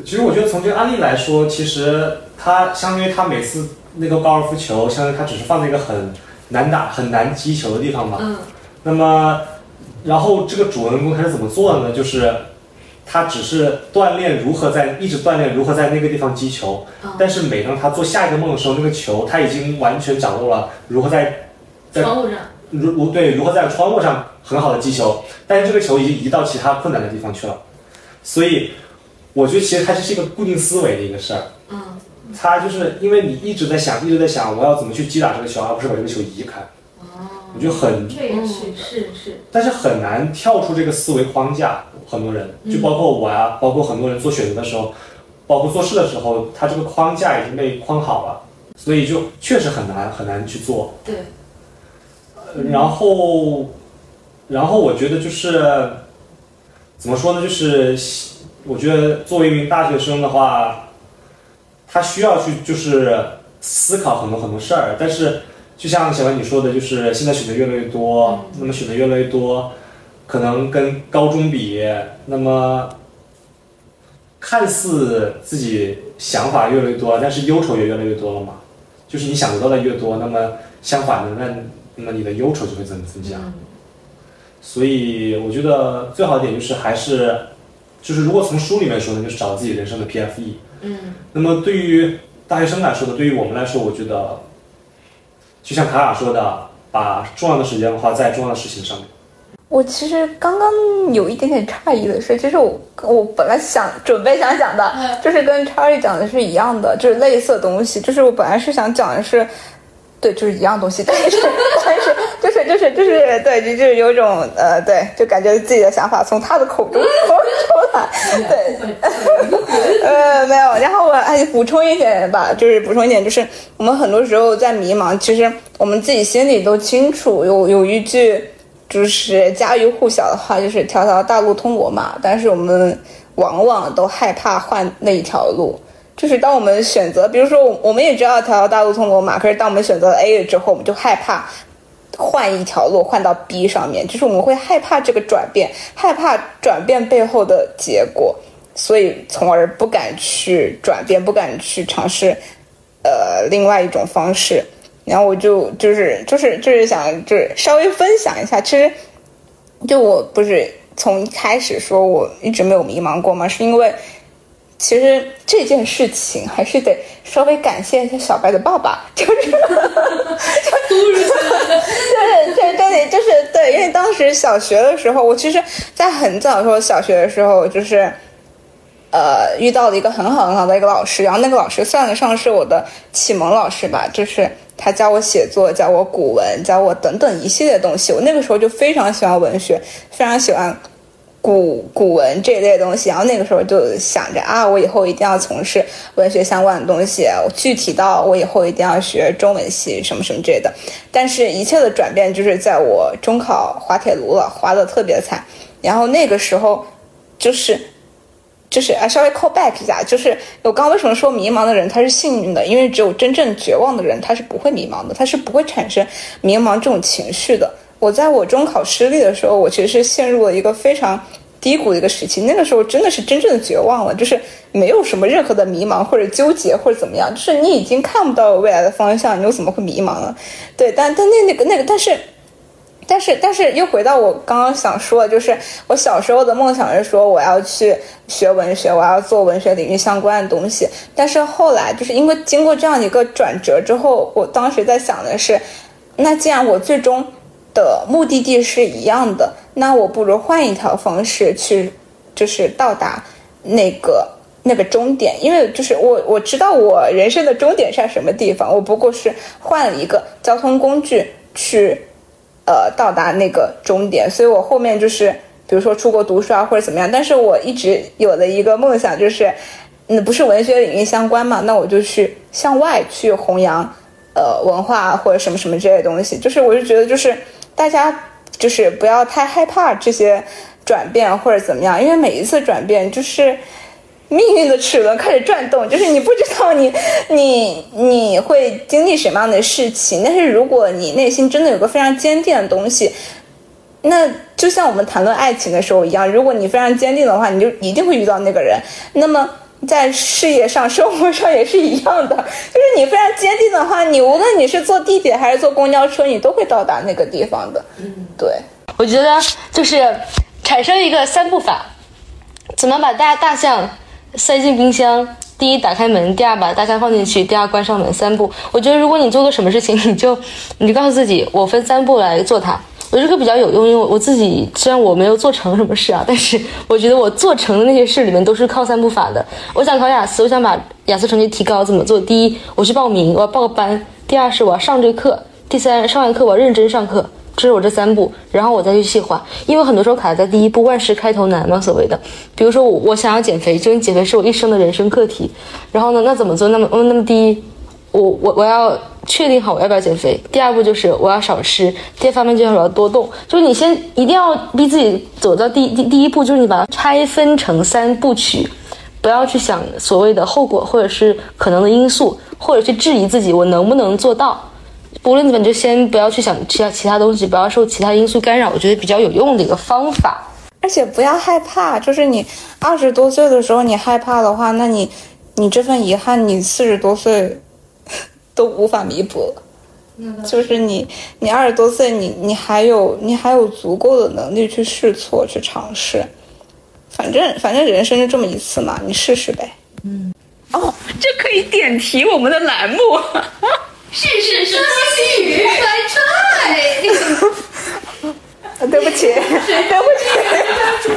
其实我觉得从这个案例来说，其实他相当于他每次那个高尔夫球，相当于他只是放在一个很难打、很难击球的地方嘛。嗯。那么，然后这个主人公他是怎么做的呢？就是他只是锻炼如何在一直锻炼如何在那个地方击球，但是每当他做下一个梦的时候，那个球他已经完全掌握了如何在在窗户上。如如对如何在窗户上很好的击球，但是这个球已经移到其他困难的地方去了，所以我觉得其实它是一个固定思维的一个事儿。嗯，它就是因为你一直在想，一直在想我要怎么去击打这个球，而不是把这个球移开。哦，我觉得很，是是是，但是很难跳出这个思维框架。很多人，就包括我呀、包括很多人做选择的时候，包括做事的时候，他这个框架已经被框好了，所以就确实很难很难去做。对。然后，然后我觉得就是怎么说呢？就是我觉得作为一名大学生的话，他需要去就是思考很多很多事儿。但是，就像小文你说的，就是现在选择越来越多，那么选择越来越多，可能跟高中比，那么看似自己想法越来越多，但是忧愁也越来越多了嘛。就是你想得到的越多，那么相反的，那那么你的忧愁就会增增加。所以我觉得最好的点就是还是，就是如果从书里面说呢，就是找自己人生的 PFE。嗯。那么对于大学生来说呢，对于我们来说，我觉得，就像卡卡说的，把重要的时间花在重要的事情上面。我其实刚刚有一点点诧异的是，其实我我本来想准备想讲的，就是跟 Charlie 讲的是一样的，就是类似的东西。就是我本来是想讲的是，对，就是一样东西，但是但是就是就是就是对，就就是有种呃，对，就感觉自己的想法从他的口中 说出来，对，呃，没有。然后我哎补充一点吧，就是补充一点，就是我们很多时候在迷茫，其实我们自己心里都清楚，有有一句就是家喻户晓的话，就是“条条大路通罗马”，但是我们往往都害怕换那一条路。就是当我们选择，比如说我我们也知道条条大路通罗马，可是当我们选择了 A 之后，我们就害怕换一条路换到 B 上面，就是我们会害怕这个转变，害怕转变背后的结果，所以从而不敢去转变，不敢去尝试呃另外一种方式。然后我就就是就是就是想就是稍微分享一下，其实就我不是从一开始说我一直没有迷茫过吗？是因为。其实这件事情还是得稍微感谢一下小白的爸爸，就是，就是对对，就是对，因为当时小学的时候，我其实，在很早的时候，小学的时候，就是，呃，遇到了一个很好很好的一个老师，然后那个老师算得上是我的启蒙老师吧，就是他教我写作，教我古文，教我等等一系列东西。我那个时候就非常喜欢文学，非常喜欢。古古文这一类东西，然后那个时候就想着啊，我以后一定要从事文学相关的东西。具体到我以后一定要学中文系什么什么之类的。但是，一切的转变就是在我中考滑铁卢了，滑的特别惨。然后那个时候，就是就是啊，稍微 call back 一下，就是我刚刚为什么说迷茫的人他是幸运的？因为只有真正绝望的人他是不会迷茫的，他是不会产生迷茫这种情绪的。我在我中考失利的时候，我其实是陷入了一个非常低谷的一个时期。那个时候真的是真正的绝望了，就是没有什么任何的迷茫或者纠结或者怎么样，就是你已经看不到未来的方向，你又怎么会迷茫呢？对，但但那那个那个，但是但是但是又回到我刚刚想说的，就是我小时候的梦想是说我要去学文学，我要做文学领域相关的东西。但是后来就是因为经过这样一个转折之后，我当时在想的是，那既然我最终的目的地是一样的，那我不如换一条方式去，就是到达那个那个终点。因为就是我我知道我人生的终点是在什么地方，我不过是换了一个交通工具去，呃，到达那个终点。所以我后面就是比如说出国读书啊或者怎么样，但是我一直有的一个梦想就是，嗯，不是文学领域相关嘛，那我就去向外去弘扬，呃，文化或者什么什么这些东西。就是我就觉得就是。大家就是不要太害怕这些转变或者怎么样，因为每一次转变就是命运的齿轮开始转动，就是你不知道你 你你会经历什么样的事情。但是如果你内心真的有个非常坚定的东西，那就像我们谈论爱情的时候一样，如果你非常坚定的话，你就一定会遇到那个人。那么。在事业上、生活上也是一样的，就是你非常坚定的话，你无论你是坐地铁还是坐公交车，你都会到达那个地方的。嗯，对，我觉得就是产生一个三步法，怎么把大大象塞进冰箱？第一，打开门；第二，把大象放进去；第二，关上门。三步。我觉得如果你做个什么事情，你就你就告诉自己，我分三步来做它。我这个比较有用，因为我自己虽然我没有做成什么事啊，但是我觉得我做成的那些事里面都是靠三步法的。我想考雅思，我想把雅思成绩提高，怎么做？第一，我去报名，我要报个班；第二是我要上这个课；第三，上完课我要认真上课。这是我这三步，然后我再去细化。因为很多时候卡在第一步，万事开头难嘛，所谓的。比如说我我想要减肥，就减肥是我一生的人生课题。然后呢，那怎么做？那么那么第一，我我我要。确定好我要不要减肥。第二步就是我要少吃。第二方面就是我要多动。就是你先一定要逼自己走到第第第一步，就是你把它拆分成三部曲，不要去想所谓的后果或者是可能的因素，或者去质疑自己我能不能做到。无论怎么，就先不要去想其他其他东西，不要受其他因素干扰。我觉得比较有用的一个方法。而且不要害怕，就是你二十多岁的时候你害怕的话，那你你这份遗憾，你四十多岁。都无法弥补了，就是你，你二十多岁，你你还有你还有足够的能力去试错去尝试，反正反正人生就这么一次嘛，你试试呗。嗯，哦，这可以点题我们的栏目，试试说西语甩踹。对不起，对不起，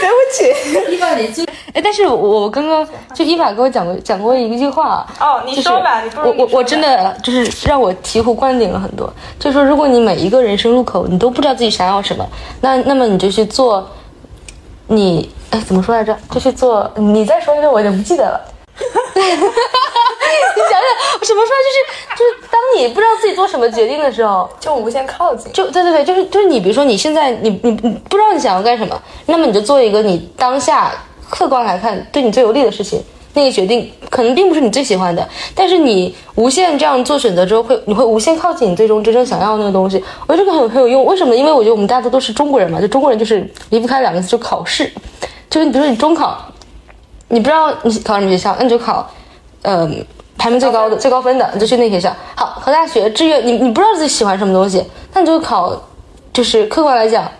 对不起。伊娃，你最哎，但是我我刚刚就伊娃给我讲过讲过一句话，哦，你就是说吧，你不如我我我真的就是让我醍醐灌顶了很多。就是说，如果你每一个人生路口你都不知道自己想要什么，那那么你就去做你哎怎么说来着？就去做你再说一遍，我有点不记得了。你想想，我什么说就是就是，当你不知道自己做什么决定的时候，就无限靠近。就对对对，就是就是你，比如说你现在你你你不知道你想要干什么，那么你就做一个你当下客观来看对你最有利的事情。那个决定可能并不是你最喜欢的，但是你无限这样做选择之后，会你会无限靠近你最终真正想要的那个东西。我觉得这个很很有用，为什么呢？因为我觉得我们大家都都是中国人嘛，就中国人就是离不开两个字，就考试。就是你比如说你中考，你不知道你考什么学校，那你就考，呃，排名最高的、最高分的，你就去那学校。好，考大学志愿，你你不知道自己喜欢什么东西，那你就考，就是客观来讲，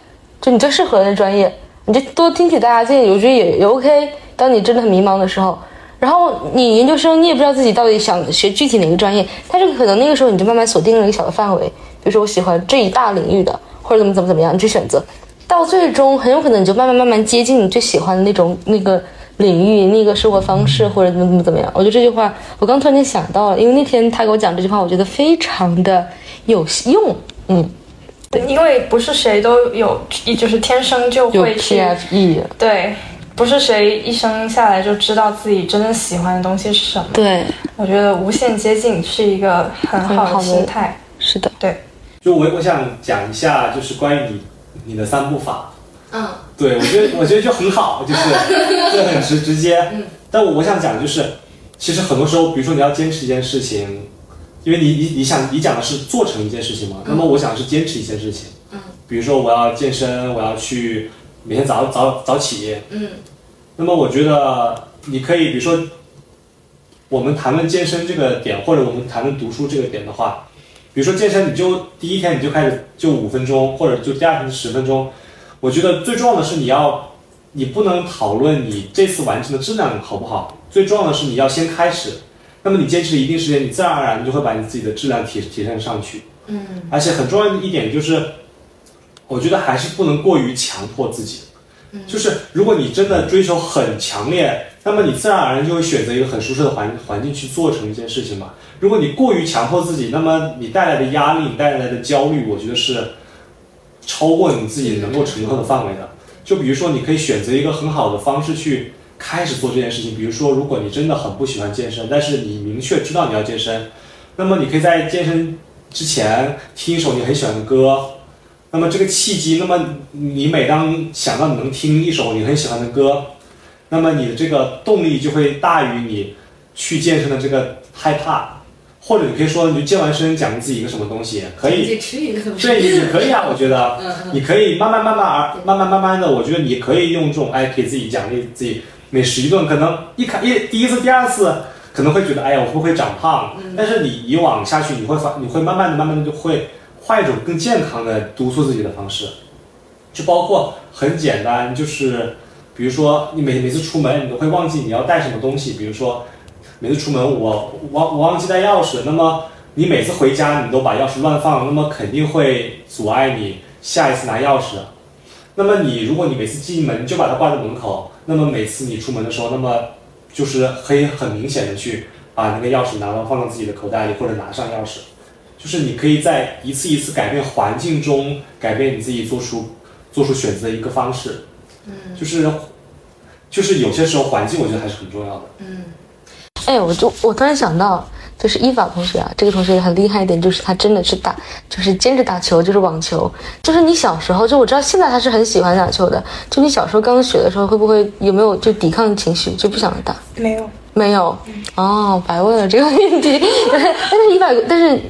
就你最适合的专业，你就多听取大家建议，我觉得也也 OK。当你真的很迷茫的时候，然后你研究生，你也不知道自己到底想学具体哪个专业，但是可能那个时候你就慢慢锁定了一个小的范围，比如说我喜欢这一大领域的，或者怎么怎么怎么样，你去选择。到最终很有可能你就慢慢慢慢接近你最喜欢的那种那个领域、那个生活方式或者怎么怎么怎么样。我觉得这句话我刚突然间想到了，因为那天他给我讲这句话，我觉得非常的有用。嗯，因为不是谁都有，就是天生就会去 PFE，对，不是谁一生下来就知道自己真正喜欢的东西是什么。对，我觉得无限接近是一个很好的很好的心态。是的，对，就我我想讲一下，就是关于你你的三步法。嗯，对我觉得我觉得就很好，就是就很直直接。嗯，但我我想讲就是，其实很多时候，比如说你要坚持一件事情，因为你你你想你讲的是做成一件事情嘛，那么我想是坚持一件事情。嗯，比如说我要健身，我要去每天早早早起。嗯，那么我觉得你可以，比如说我们谈论健身这个点，或者我们谈论读书这个点的话，比如说健身，你就第一天你就开始就五分钟，或者就第二天十分钟。我觉得最重要的是你要，你不能讨论你这次完成的质量好不好，最重要的是你要先开始。那么你坚持一定时间，你自然而然就会把你自己的质量提提升上去。嗯，而且很重要的一点就是，我觉得还是不能过于强迫自己。就是如果你真的追求很强烈，那么你自然而然就会选择一个很舒适的环环境去做成一件事情嘛。如果你过于强迫自己，那么你带来的压力、你带来的焦虑，我觉得是超过你自己能够承受的范围的。就比如说，你可以选择一个很好的方式去开始做这件事情。比如说，如果你真的很不喜欢健身，但是你明确知道你要健身，那么你可以在健身之前听一首你很喜欢的歌。那么这个契机，那么你每当想到你能听一首你很喜欢的歌，那么你的这个动力就会大于你去健身的这个害怕。或者你可以说，你就健完身奖励自己一个什么东西，可以。自己吃一个。对，也可以啊，我觉得你可以慢慢慢慢而慢慢慢慢的，我觉得你可以用这种哎，给自己奖励自己每食一顿，可能一开一第一次、第二次可能会觉得哎呀，我会不会长胖？但是你以往下去，你会发，你会慢慢的、慢慢的就会换一种更健康的督促自己的方式，就包括很简单，就是比如说你每每次出门，你都会忘记你要带什么东西，比如说每次出门我忘我忘记带钥匙，那么你每次回家你都把钥匙乱放，那么肯定会阻碍你下一次拿钥匙。那么你如果你每次进门就把它挂在门口，那么每次你出门的时候，那么就是可以很明显的去把那个钥匙拿到放到自己的口袋里，或者拿上钥匙。就是你可以在一次一次改变环境中改变你自己做出做出选择的一个方式。嗯就是就是有些时候环境我觉得还是很重要的。嗯哎，我就我突然想到，就是伊法同学啊，这个同学很厉害一点，就是他真的是打，就是兼职打球，就是网球。就是你小时候，就我知道现在他是很喜欢打球的。就你小时候刚学的时候，会不会有没有就抵抗情绪，就不想打？没有，没有，哦，白问了这个问题。但是一百个，但是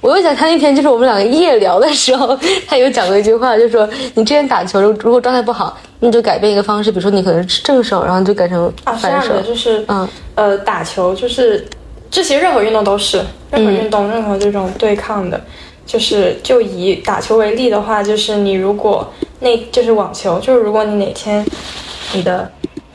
我又想他那天就是我们两个夜聊的时候，他有讲过一句话，就说你之前打球如如果状态不好，你就改变一个方式，比如说你可能是正手，然后就改成啊，是这反手。就是嗯呃，打球就是，这些任何运动都是，任何嗯运动，任何这种对抗的，就是就以打球为例的话，就是你如果那就是网球，就是如果你哪天你的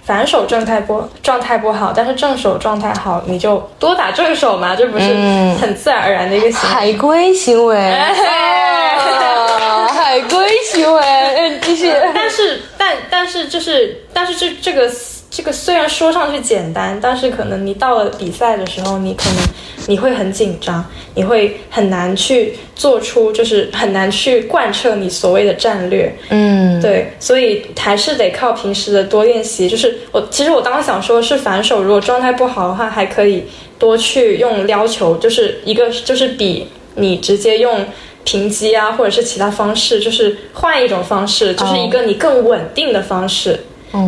反手状态不状态不好，但是正手状态好，你就多打正手嘛，这不是嗯很自然而然的一个行为。海龟行为，哎啊海 海龟行为。嗯，继续。但是但但是就是但是这这个这个虽然说上去简单，但是可能你到了比赛的时候，你可能你会很紧张，你会很难去做出，就是很难去贯彻你所谓的战略。嗯，对，所以还是得靠平时的多练习。就是我其实我当时想说，是反手如果状态不好的话，还可以多去用撩球，就是一个就是比你直接用平击啊，或者是其他方式，就是换一种方式，就是一个你更稳定的方式。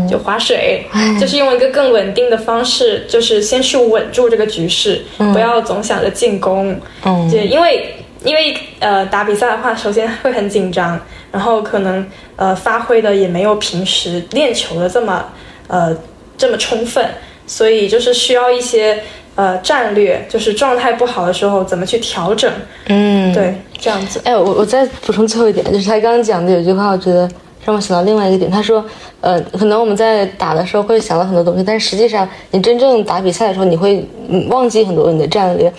就划水，就是用一个更稳定的方式，就是先去稳住这个局势，不要总想着进攻。嗯就因为因为呃打比赛的话，首先会很紧张，然后可能呃发挥的也没有平时练球的这么呃这么充分，所以就是需要一些呃战略，就是状态不好的时候怎么去调整。嗯，对，这样子。哎，我我再补充最后一点，就是他刚刚讲的有句话，我觉得让我想到另外一个点。他说，呃，可能我们在打的时候会想到很多东西，但实际上你真正打比赛的时候，你会忘记很多你的战略。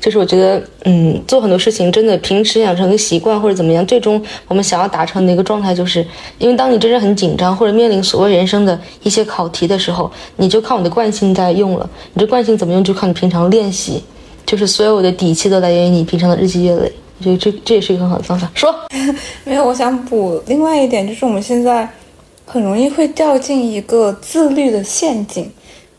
就是我觉得，嗯，做很多事情真的平时养成个习惯或者怎么样，最终我们想要达成的一个状态，就是因为当你真正很紧张或者面临所谓人生的一些考题的时候，你就靠你的惯性在用了。你这惯性怎么用，就靠你平常练习。就是所有的底气都来源于你平常的日积月累。我觉得这这也是一个很好的方法。说，没有，我想补另外一点，就是我们现在很容易会掉进一个自律的陷阱，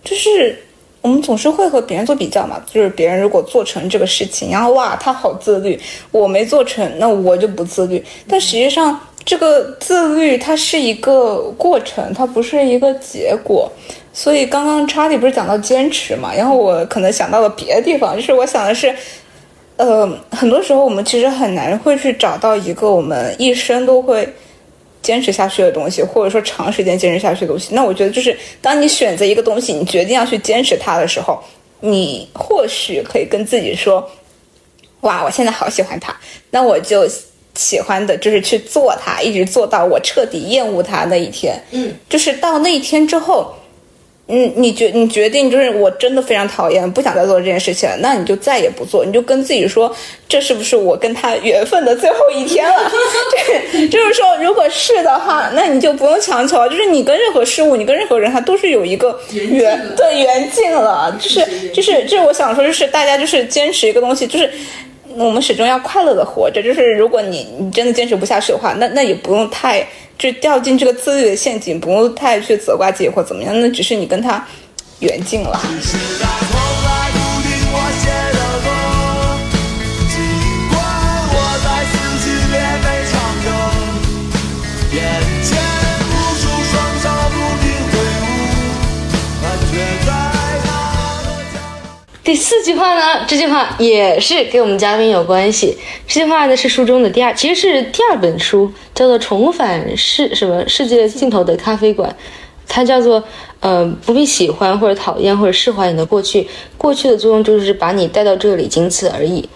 就是我们总是会和别人做比较嘛，就是别人如果做成这个事情，然后哇，他好自律，我没做成，那我就不自律。但实际上，这个自律它是一个过程，它不是一个结果。所以刚刚查理不是讲到坚持嘛，然后我可能想到了别的地方，就是我想的是。呃，很多时候我们其实很难会去找到一个我们一生都会坚持下去的东西，或者说长时间坚持下去的东西。那我觉得就是当你选择一个东西，你决定要去坚持它的时候，你或许可以跟自己说：“哇，我现在好喜欢它，那我就喜欢的就是去做它，一直做到我彻底厌恶它那一天。”嗯，就是到那一天之后。嗯，你决你决定就是我真的非常讨厌，不想再做这件事情了，那你就再也不做，你就跟自己说，这是不是我跟他缘分的最后一天了？对 就是说，如果是的话，那你就不用强求，就是你跟任何事物，你跟任何人，他都是有一个缘的缘尽了，就是就是就是我想说，就是大家就是坚持一个东西，就是。我们始终要快乐的活着，就是如果你你真的坚持不下去的话，那那也不用太就掉进这个自律的陷阱，不用太去责怪自己或怎么样，那只是你跟他缘尽了。第四句话呢？这句话也是跟我们嘉宾有关系。这句话呢是书中的第二，其实是第二本书，叫做《重返世什么世界尽头的咖啡馆》，它叫做呃不必喜欢或者讨厌或者释怀你的过去，过去的作用就是把你带到这里，仅此而已。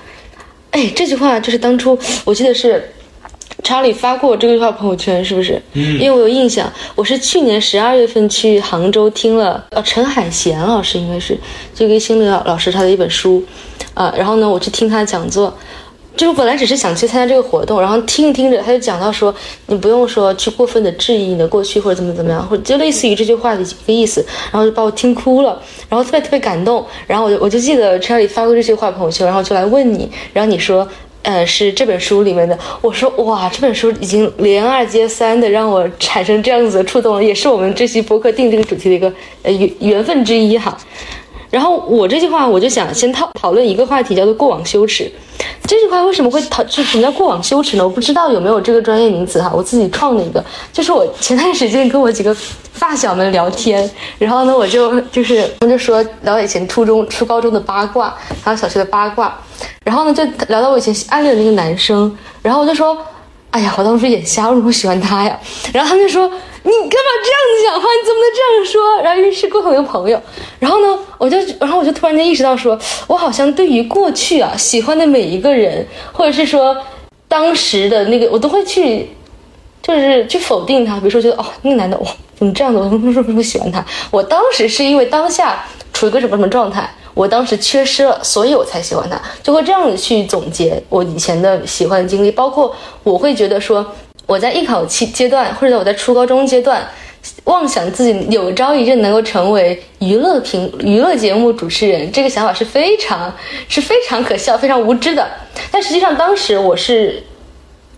哎，这句话就是当初我记得是。查理发过这句话朋友圈，是不是？嗯因为我有印象，我是去年十二月份去杭州听了，呃，陈海贤老师应该是这个心理老老师他的一本书，啊、然后呢，我去听他的讲座，就本来只是想去参加这个活动，然后听着听着，他就讲到说，你不用说去过分的质疑你的过去或者怎么怎么样，或者就类似于这句话的一个意思，然后就把我听哭了，然后特别特别感动，然后我就我就记得查理发过这句话朋友圈，然后就来问你，然后你说。呃，是这本书里面的。我说哇，这本书已经连二接三的让我产生这样子的触动了，也是我们这期播客定这个主题的一个呃缘缘分之一哈。然后我这句话，我就想先讨讨论一个话题，叫做过往羞耻。这句话为什么会讨？就什么叫过往羞耻呢？我不知道有没有这个专业名词哈，我自己创的一个。就是我前段时间跟我几个发小们聊天，然后呢，我就就是他们就说聊以前初中、初高中的八卦，还有小学的八卦，然后呢就聊到我以前暗恋的那个男生，然后我就说。哎呀，我当时眼瞎，为什么喜欢他呀？然后他们就说：“你干嘛这样子讲话？你怎么能这样说？”然后于是共同一个朋友，然后呢，我就，然后我就突然间意识到说，我好像对于过去啊喜欢的每一个人，或者是说当时的那个，我都会去，就是去否定他。比如说，觉得哦，那个男的，哇，怎么这样子？我为什么这么喜欢他？我当时是因为当下处于一个什么什么状态。我当时缺失了，所以我才喜欢他，就会这样子去总结我以前的喜欢经历，包括我会觉得说，我在艺考期阶段，或者我在初高中阶段，妄想自己有朝一日能够成为娱乐评娱乐节目主持人，这个想法是非常是非常可笑、非常无知的。但实际上当时我是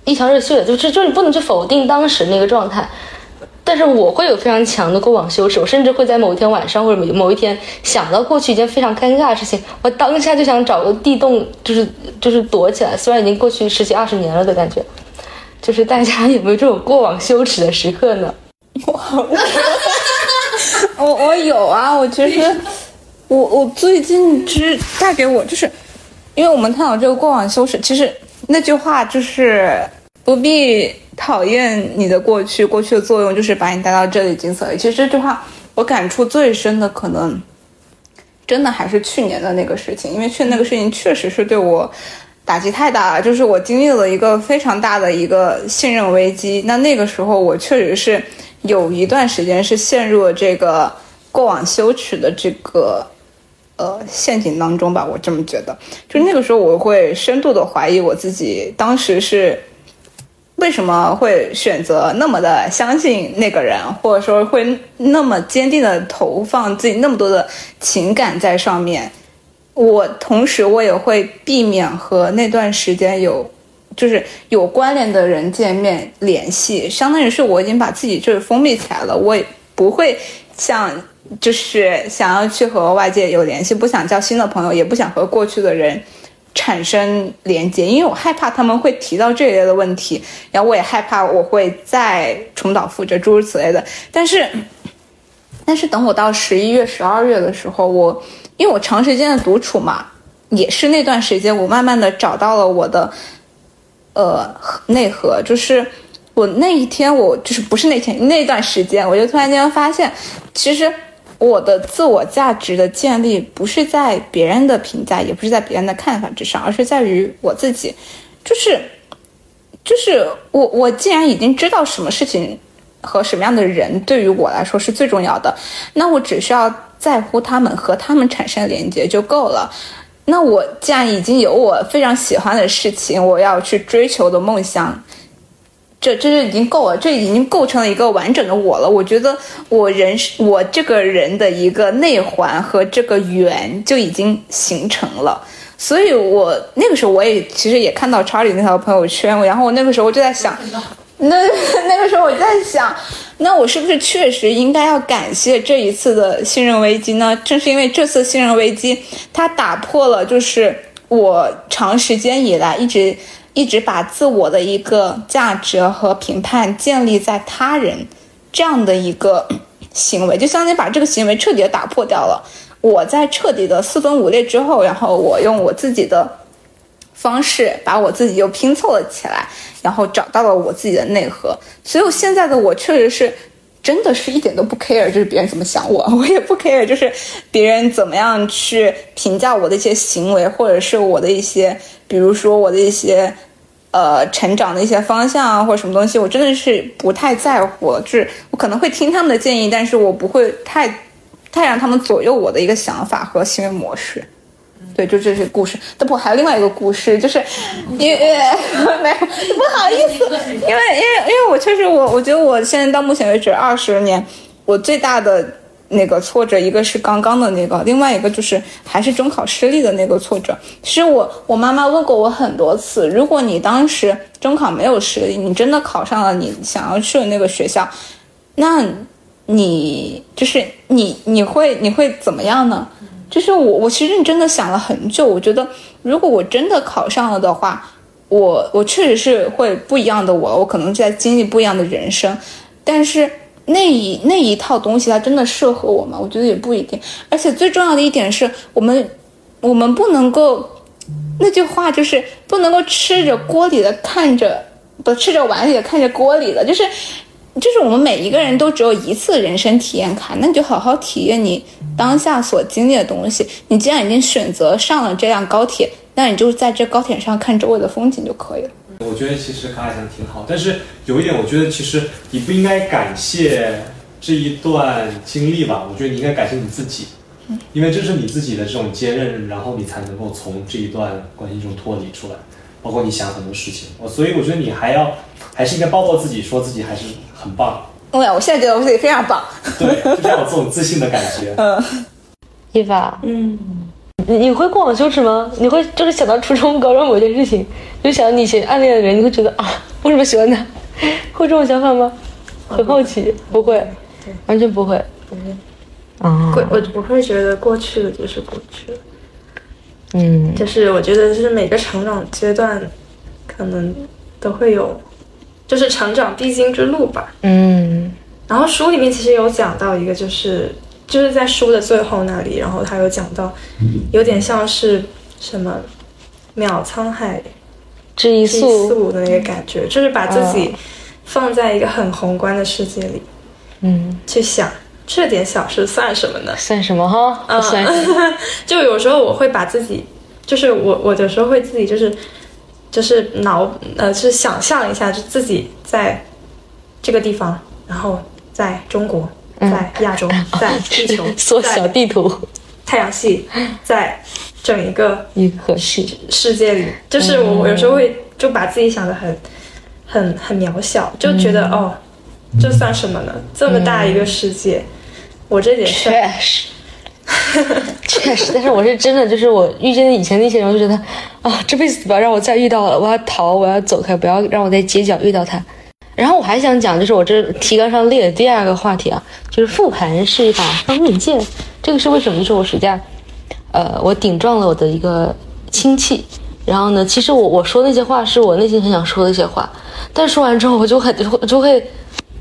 一腔热血，就是就是你不能去否定当时那个状态。但是我会有非常强的过往羞耻，我甚至会在某一天晚上或者某某一天想到过去一件非常尴尬的事情，我当下就想找个地洞，就是就是躲起来。虽然已经过去十几二十年了的感觉，就是大家有没有这种过往羞耻的时刻呢？我我我有啊，我其实我我最近就是带给我就是，因为我们探讨这个过往羞耻，其实那句话就是不必讨厌你的过去，过去的作用就是把你带到这里，仅此而已。其实这句话我感触最深的，可能真的还是去年的那个事情，因为去年那个事情确实是对我打击太大了，就是我经历了一个非常大的一个信任危机。那那个时候我确实是有一段时间是陷入了这个过往羞耻的这个呃陷阱当中吧，我这么觉得。就那个时候我会深度的怀疑我自己，当时是。为什么会选择那么的相信那个人，或者说会那么坚定的投放自己那么多的情感在上面？我同时我也会避免和那段时间有就是有关联的人见面联系，相当于是我已经把自己就是封闭起来了，我也不会像就是想要去和外界有联系，不想交新的朋友，也不想和过去的人。产生连接，因为我害怕他们会提到这一类的问题，然后我也害怕我会再重蹈覆辙，诸如此类的。但是，但是等我到十一月、十二月的时候，我因为我长时间的独处嘛，也是那段时间，我慢慢的找到了我的呃内核，就是我那一天，我就是不是那天那段时间，我就突然间发现，其实。我的自我价值的建立不是在别人的评价，也不是在别人的看法之上，而是在于我自己。就是，就是我我既然已经知道什么事情和什么样的人对于我来说是最重要的，那我只需要在乎他们和他们产生连接就够了。那我既然已经有我非常喜欢的事情，我要去追求的梦想。这这就已经够了，这已经构成了一个完整的我了。我觉得我人我这个人的一个内环和这个圆就已经形成了。所以，我那个时候我也其实也看到查理那条朋友圈，然后我那个时候我就在想，那 那个时候我就在想，那我是不是确实应该要感谢这一次的信任危机呢？正是因为这次信任危机，它打破了就是我长时间以来一直。一直把自我的一个价值和评判建立在他人这样的一个 行为，就相当于把这个行为彻底的打破掉了。我在彻底的四分五裂之后，然后我用我自己的方式把我自己又拼凑了起来，然后找到了我自己的内核。所以我现在的我确实是真的是一点都不 care，就是别人怎么想我，我也不 care，就是别人怎么样去评价我的一些行为，或者是我的一些。比如说我的一些，呃，成长的一些方向啊，或者什么东西，我真的是不太在乎。就是我可能会听他们的建议，但是我不会太，太让他们左右我的一个想法和行为模式。对，就这些故事。但不，还有另外一个故事，就是因为 没有不好意思，因为因为因为我确实我我觉得我现在到目前为止二十年，我最大的。那个挫折，一个是刚刚的那个，另外一个就是还是中考失利的那个挫折。其实我我妈妈问过我很多次，如果你当时中考没有失利，你真的考上了你想要去的那个学校，那你就是你你会你会怎么样呢？就是我我其实认真的想了很久，我觉得如果我真的考上了的话，我我确实是会不一样的我，我可能在经历不一样的人生，但是。那一那一套东西，它真的适合我吗？我觉得也不一定。而且最重要的一点是我们，我们不能够，那句话就是不能够吃着锅里的看着，不吃着碗里的看着锅里的，就是，就是我们每一个人都只有一次人生体验卡，那你就好好体验你当下所经历的东西。你既然已经选择上了这辆高铁，那你就在这高铁上看周围的风景就可以了。我觉得其实卡卡讲的挺好，但是有一点，我觉得其实你不应该感谢这一段经历吧。我觉得你应该感谢你自己，因为这是你自己的这种坚韧，然后你才能够从这一段关系中脱离出来。包括你想很多事情。我所以我觉得你还要还是应该抱抱自己，说自己还是很棒。对，我现在觉得我自己非常棒。对，就是要有这种自信的感觉。嗯，伊凡，嗯，你你会过往羞耻吗？你会就是想到初中、高中某件事情，就想到你以前暗恋的人，你会觉得啊，为什么喜欢他？会这种想法吗？很好奇，不会，完全不会。不会。啊，过我不会觉得过去的就是过去了，嗯，就是我觉得就是每个成长阶段，可能都会有，就是成长必经之路吧。嗯。然后书里面其实有讲到一个，就是就是在书的最后那里，然后他有讲到，有点像是什么秒沧海之一之速，速的那个感觉，就是把自己放在一个很宏观的世界里嗯，去想，这点小事算什么呢？算什么哈？嗯算？就有时候我会把自己，就是我我有时候会自己就是就是脑呃就是想象一下，就自己在这个地方，然后在中国，在亚洲，在地球，缩小地图，太阳系，在整一个银河系。世界里，就是我我有时候会就把自己想的很很很渺小，就觉得、哦，这算什么呢？这么大一个世界，我这点事确实，确实，但是我是真的，就是我遇见以前那些人，我就觉得啊，这辈子不要让我再遇到了，我要逃，我要走开，不要让我在街角遇到他。然后我还想讲，就是我这提纲上列的第二个话题啊，就是复盘是一把双刃剑。这个是为什么？就是我暑假，呃，我顶撞了我的一个亲戚。然后呢，其实我我说那些话是我内心很想说的一些话，但说完之后，我就很就就会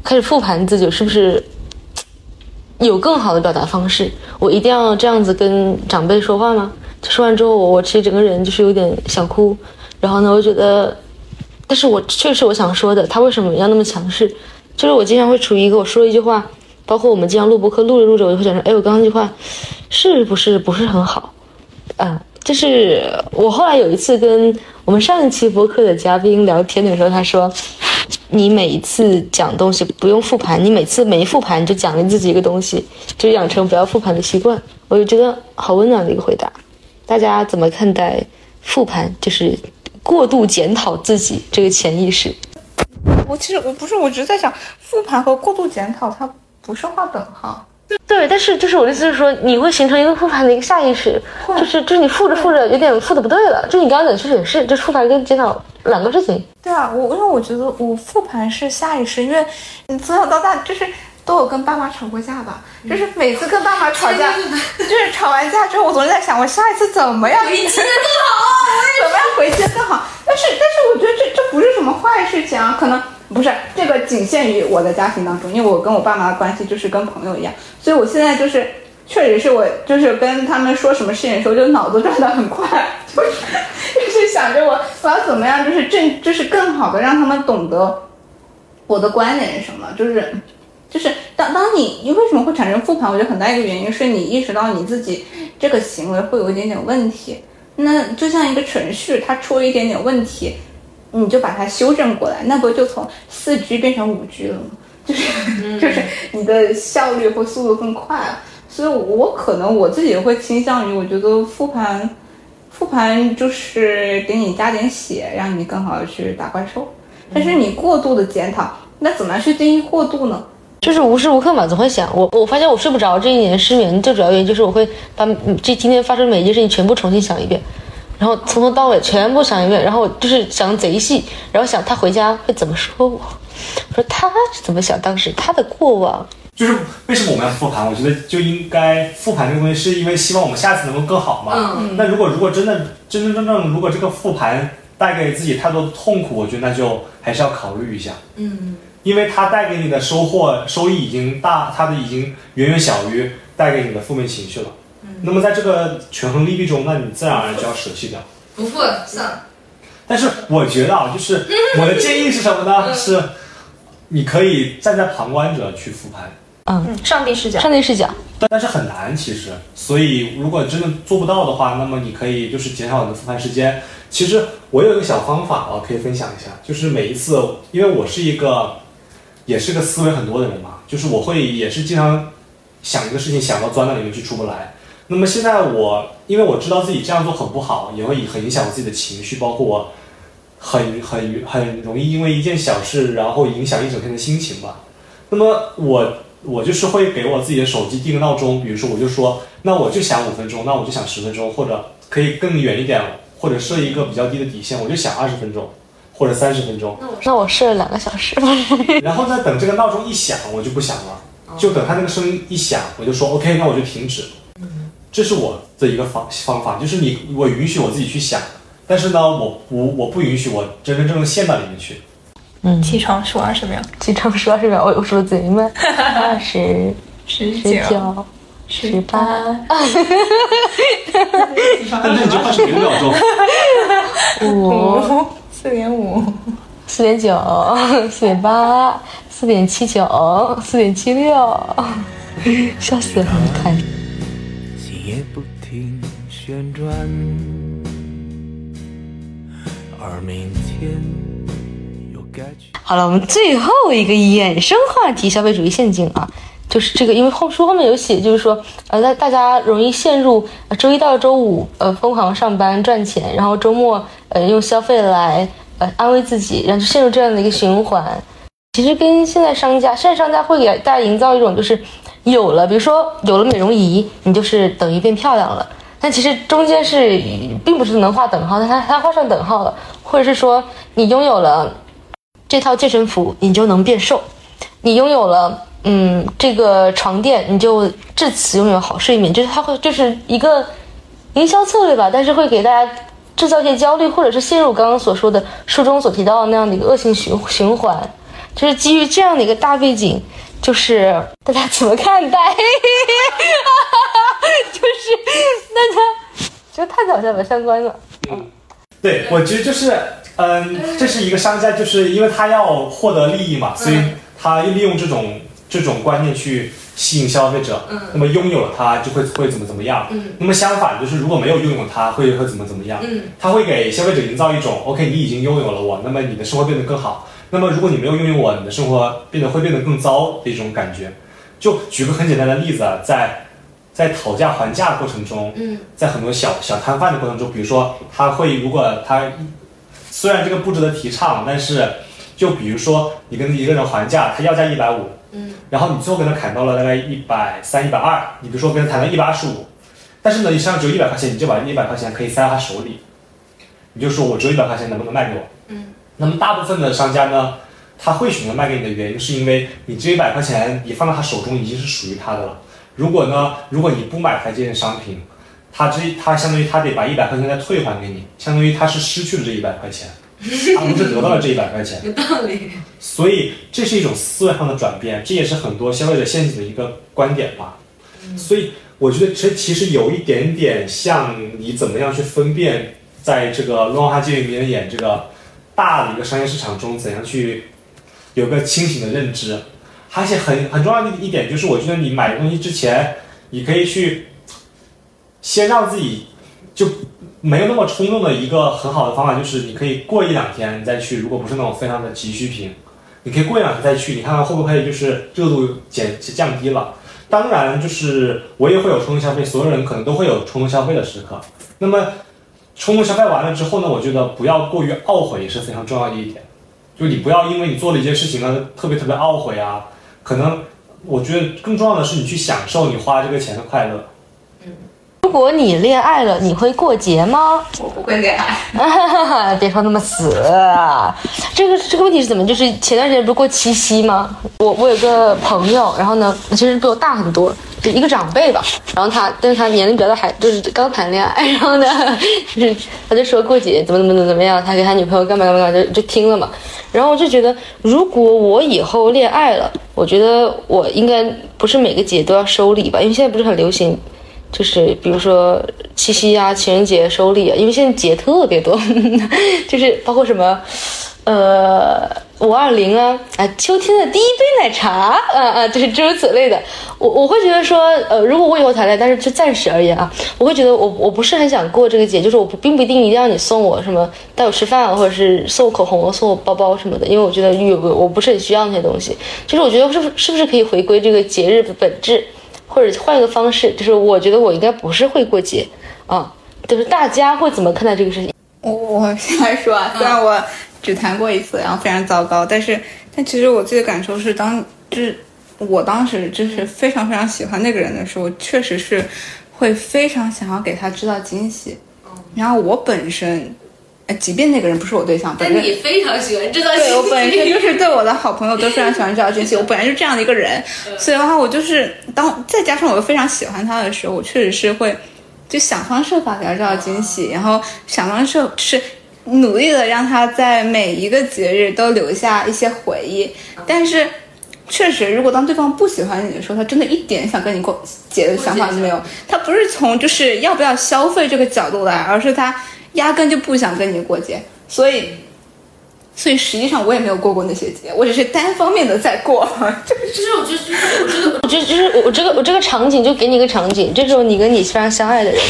开始复盘自己是不是有更好的表达方式。我一定要这样子跟长辈说话吗？说完之后，我我其实整个人就是有点想哭。然后呢，我觉得，但是我确实我想说的，他为什么要那么强势？就是我经常会处于一个我说一句话，包括我们经常录播课录着录着，我就会想说，哎，我刚刚那句话是不是不是很好？啊、就是我后来有一次跟我们上一期播客的嘉宾聊天的时候，他说，你每一次讲东西不用复盘，你每次没复盘就奖励自己一个东西，就养成不要复盘的习惯。我就觉得好温暖的一个回答。大家怎么看待复盘？就是过度检讨自己这个潜意识。我其实我不是，我只是在想，复盘和过度检讨它不是划等号。对，但是就是我的意思是说，你会形成一个复盘的一个下意识，就是就是你复着复着有点复的不对了。就你刚刚讲的确实也是，这复盘跟检讨两个事情。对啊，我因为我觉得我复盘是下意识，因为你从小到大就是都有跟爸妈吵过架吧，就是每次跟爸妈吵架，就是吵完架之后，我总是在想，我下一次怎么样回击的更好，怎么样回去更好。但是但是我觉得这这不是什么坏事情啊，可能不是这个仅限于我的家庭当中，因为我跟我爸妈的关系就是跟朋友一样，所以我现在就是。确实是我，就是跟他们说什么事情的时候，就脑子转得很快，就是就是想着我我要怎么样，就是正就是更好的让他们懂得我的观点是什么，就是就是当当你你为什么会产生复盘？我觉得很大一个原因是你意识到你自己这个行为会有一点点问题。那就像一个程序，它出了一点点问题，你就把它修正过来，那不就从四 G 变成五 G 了吗？就是就是你的效率或速度更快了。所以我可能我自己也会倾向于，我觉得复盘，复盘就是给你加点血，让你更好的去打怪兽。但是你过度的检讨，那怎么样去定义过度呢？就是无时无刻嘛，总会想我。我发现我睡不着，这一年失眠最主要原因就是我会把嗯这今天发生每一件事情全部重新想一遍，然后从头到尾全部想一遍，然后就是想贼细，然后想他回家会怎么说我，我说他是怎么想当时他的过往，就是为什么我们要复盘？我觉得就应该复盘这个东西，是因为希望我们下次能够更好嘛。嗯那如果如果真的真真正正，如果这个复盘带给自己太多的痛苦，我觉得那就还是要考虑一下。嗯，因为它带给你的收获收益已经大，它的已经远远小于带给你的负面情绪了。那么在这个权衡利弊中，那你自然而然就要舍弃掉。不复了，算了。但是我觉得啊，就是我的建议是什么呢？是你可以站在旁观者去复盘。嗯，上帝视角，上帝视角，但但是很难，其实，所以如果真的做不到的话，那么你可以就是减少你的复盘时间。其实我有一个小方法，啊可以分享一下，就是每一次，因为我是一个，也是个思维很多的人嘛，就是我会也是经常想一个事情想到钻到里面去出不来。那么现在我，因为我知道自己这样做很不好，也会很影响我自己的情绪，包括我很很很容易因为一件小事，然后影响一整天的心情吧。那么我我就是会给我自己的手机定个闹钟，比如说我就说，那我就想五分钟，那我就想十分钟，或者可以更远一点，或者设一个比较低的底线，我就想二十分钟或者三十分钟。那我设了两个小时。然后再，等这个闹钟一响，我就不响了，就等它那个声音一响，我就说 OK，那我就停止。这是我的一个方方法，就是你我允许我自己去想，但是呢，我不我不允许我真真正正陷到里面去。嗯，起床数二十秒，起床数二十秒，我我数的贼慢，二十、十十九、十八。那你就二十五秒钟。五、四点五、四点九、四点八、四点七九、四点七六，笑死了，你看。不停旋转，而明天又该去。好了，我们最后一个衍生话题——消费主义陷阱啊，就是这个，因为后书后面有写，就是说，呃，大大家容易陷入周一到周五呃疯狂上班赚钱，然后周末呃用消费来呃安慰自己，然后就陷入这样的一个循环。其实跟现在商家，现在商家会给大家营造一种就是有了，比如说有了美容仪，你就是等于变漂亮了。但其实中间是并不是能画等号，但它它画上等号了，或者是说你拥有了这套健身服，你就能变瘦；你拥有了嗯这个床垫，你就至此拥有好睡眠。就是它会就是一个营销策略吧，但是会给大家制造一些焦虑，或者是陷入刚刚所说的书中所提到的那样的一个恶性循循环。就是基于这样的一个大背景，就是大家怎么看待？就是大家这个太搞笑了，相关的。嗯对，我觉得就是，嗯，这是一个商家，就是因为他要获得利益嘛，所以他利用这种这种观念去吸引消费者。嗯那么拥有了它就会会怎么怎么样。嗯那么相反，就是如果没有拥有它，会会怎么怎么样。嗯他会给消费者营造一种 OK，你已经拥有了我，那么你的生活变得更好。那么如果你没有拥有我，你的生活变得会变得更糟的一种感觉。就举个很简单的例子啊，在在讨价还价的过程中，嗯在很多小小摊贩的过程中，比如说他会，如果他虽然这个不值得提倡，但是就比如说你跟一个人还价，他要价一百五，嗯然后你最后跟他砍到了大概一百三、一百二，你比如说跟他谈到一百二十五，但是呢，你身上只有一百块钱，你就把这一百块钱可以塞到他手里，你就说我只有一百块钱，能不能卖给我？嗯那么大部分的商家呢，他会选择卖给你的原因，是因为你这一百块钱你放到他手中已经是属于他的了。如果呢，如果你不买他这件商品，他这他相当于他得把一百块钱再退还给你，相当于他是失去了这一百块钱，他不是得到了这一百块钱。有道理。所以这是一种思维上的转变，这也是很多消费者陷阱的一个观点吧。所以我觉得这其实有一点点像你怎么样去分辨，在这个罗汉街里面演这个大的一个商业市场中，怎样去有个清醒的认知。而且很很重要的一点就是，我觉得你买东西之前，你可以去先让自己就没有那么冲动的一个很好的方法，就是你可以过一两天你再去，如果不是那种非常的急需品，你可以过一两天再去，你看看会不会就是热度减降低了。当然，就是我也会有冲动消费，所有人可能都会有冲动消费的时刻。那么冲动消费完了之后呢，我觉得不要过于懊悔也是非常重要的一点，就你不要因为你做了一件事情呢特别特别懊悔啊，可能我觉得更重要的是你去享受你花这个钱的快乐。如果你恋爱了，你会过节吗？我不会恋爱。别说那么死。这个这个问题是怎么？就是前段时间不是过七夕吗？我我有个朋友，然后呢，其实比我大很多，就一个长辈吧。然后他，但是他年龄比较大，还就是刚谈恋爱。然后呢，就是他就说过节怎么怎么怎么怎么样，他给他女朋友干嘛干嘛干嘛，就就听了嘛。然后我就觉得，如果我以后恋爱了，我觉得我应该不是每个节都要收礼吧，因为现在不是很流行。就是比如说七夕啊、情人节收礼啊，因为现在节特别多，就是包括什么，呃，五二零啊，啊，秋天的第一杯奶茶，啊啊，就是诸如此类的。我我会觉得说，呃，如果我以后谈恋爱，但是就暂时而言啊，我会觉得我我不是很想过这个节，就是我不并不一定一定要你送我什么带我吃饭啊，或者是送我口红、送我包包什么的，因为我觉得有个我不是很需要那些东西。就是我觉得是是不是可以回归这个节日的本质？或者换一个方式，就是我觉得我应该不是会过节啊，就是大家会怎么看待这个事情？我我先来说啊，虽然我只谈过一次，然后非常糟糕，但是但其实我自己的感受是当，就是我当时就是非常非常喜欢那个人的时候，确实是会非常想要给他制造惊喜。然后我本身，呃即便那个人不是我对象，但你非常喜欢制造对我本身就是对我的好朋友都非常喜欢制造惊喜，我本来就是这样的一个人，所以的话，我就是当再加上我又非常喜欢他的时候，我确实是会就想方设法给他制造惊喜，然后想方设是努力的让他在每一个节日都留下一些回忆，但是。确实，如果当对方不喜欢你的时候，他真的一点想跟你过节的想法都没有。他不是从就是要不要消费这个角度来，而是他压根就不想跟你过节。所以，所以实际上我也没有过过那些节，我只是单方面的在过。就是我就是我觉得我觉得 就是我我这个我这个场景就给你一个场景，这时候你跟你非常相爱的人，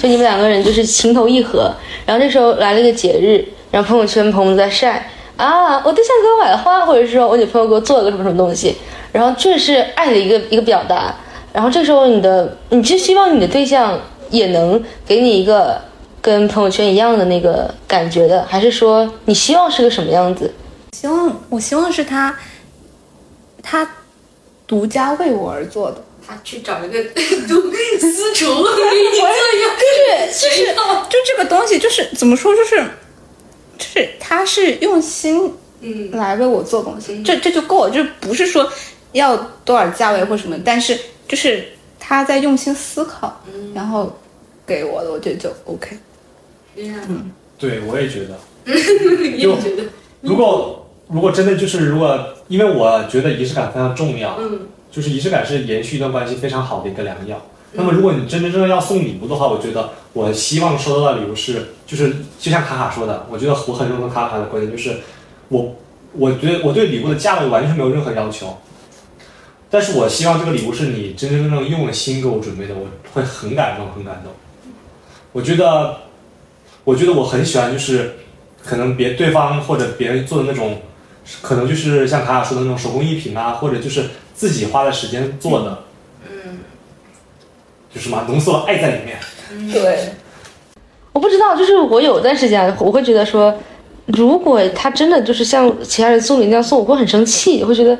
就你们两个人就是情投意合，然后这时候来了一个节日，然后朋友圈朋友在晒啊，我对象给我买了花，或者是说我女朋友给我做了个什么什么东西，然后这是爱的一个一个表达，然后这时候你的你就希望你的对象也能给你一个跟朋友圈一样的那个感觉的，还是说你希望是个什么样子？希望我希望是他，他独家为我而做的。他去找一个独私厨给你做一个，就是就是就这个东西，就是怎么说，就是就是他是用心嗯来为我做东西，这这就够了，就不是说要多少价位或什么，但是就是他在用心思考，然后给我的，我觉得就 OK。嗯，对，我也觉得。你也觉得如果如果真的就是如果，因为我觉得仪式感非常重要，嗯，就是仪式感是延续一段关系非常好的一个良药。那么如果你真真正正要送礼物的话，我觉得我希望收到的礼物是，就是就像卡卡说的，我觉得我很认同卡卡的观点，就是我我觉得我对礼物的价位完全没有任何要求，但是我希望这个礼物是你真真正正用了心给我准备的，我会很感动，很感动。我觉得，我觉得我很喜欢，就是可能别对方或者别人做的那种，可能就是像卡卡说的那种手工艺品啊，或者就是自己花的时间做的，嗯，就是什么浓缩了爱在里面。对，我不知道，就是我有段时间我会觉得说，如果他真的就是像其他人送礼那样送，我会很生气，会觉得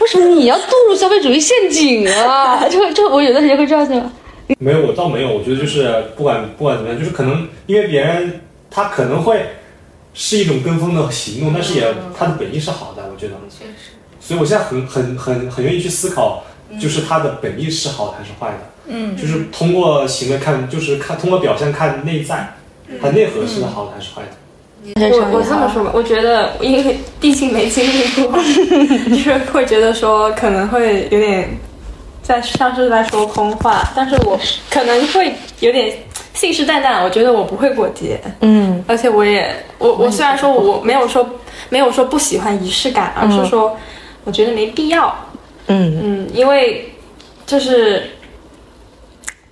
为什么你要堕入消费主义陷阱啊？就就我有段时间会这样想。没有，我倒没有。我觉得就是不管不管怎么样，就是可能因为别人他可能会是一种跟风的行动，但是也他的本意是好的，我觉得。确实，所以我现在很很很很愿意去思考，就是他的本意是好的还是坏的。嗯就是通过行为看，就是看通过表象看内在，他内核是好的还是坏的。我我这么说吧，我觉得因为毕竟没经历过，就是会觉得说可能会有点在像是在说空话，但是我可能会有点信誓旦旦，我觉得我不会过节，嗯，而且我也我我虽然说我没有说没有说不喜欢仪式感，而是说我觉得没必要，嗯。嗯，因为就是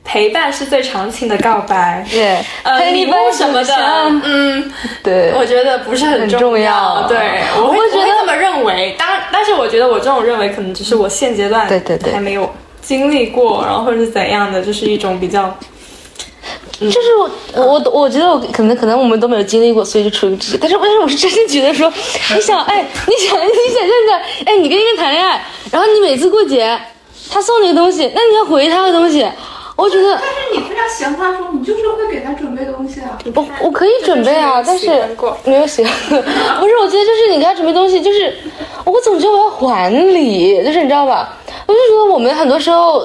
陪伴是最长情的告白，对，呃，陪你礼物什么的，嗯，对，我觉得不是很很重重要对，我会我会这么认为。当但是我觉得我这种认为可能只是我现阶段对对对。还没有经历过，然后或者是怎样的，就是一种比较就是我我我觉得我可能可能我们都没有经历过，所以就处于这。但是但是我是真心觉得说，你想哎，你想你想象着，哎，你跟一个谈恋爱，然后你每次过节，他送你个东西，那你要回他的东西，我觉得但是你非常喜欢他的时候，你就是会给他准备东西啊。我我可以准备啊，但是没有喜欢过。不是，我觉得就是你给他准备东西，就是我总觉得我要还礼，就是你知道吧？我就觉得我们很多时候，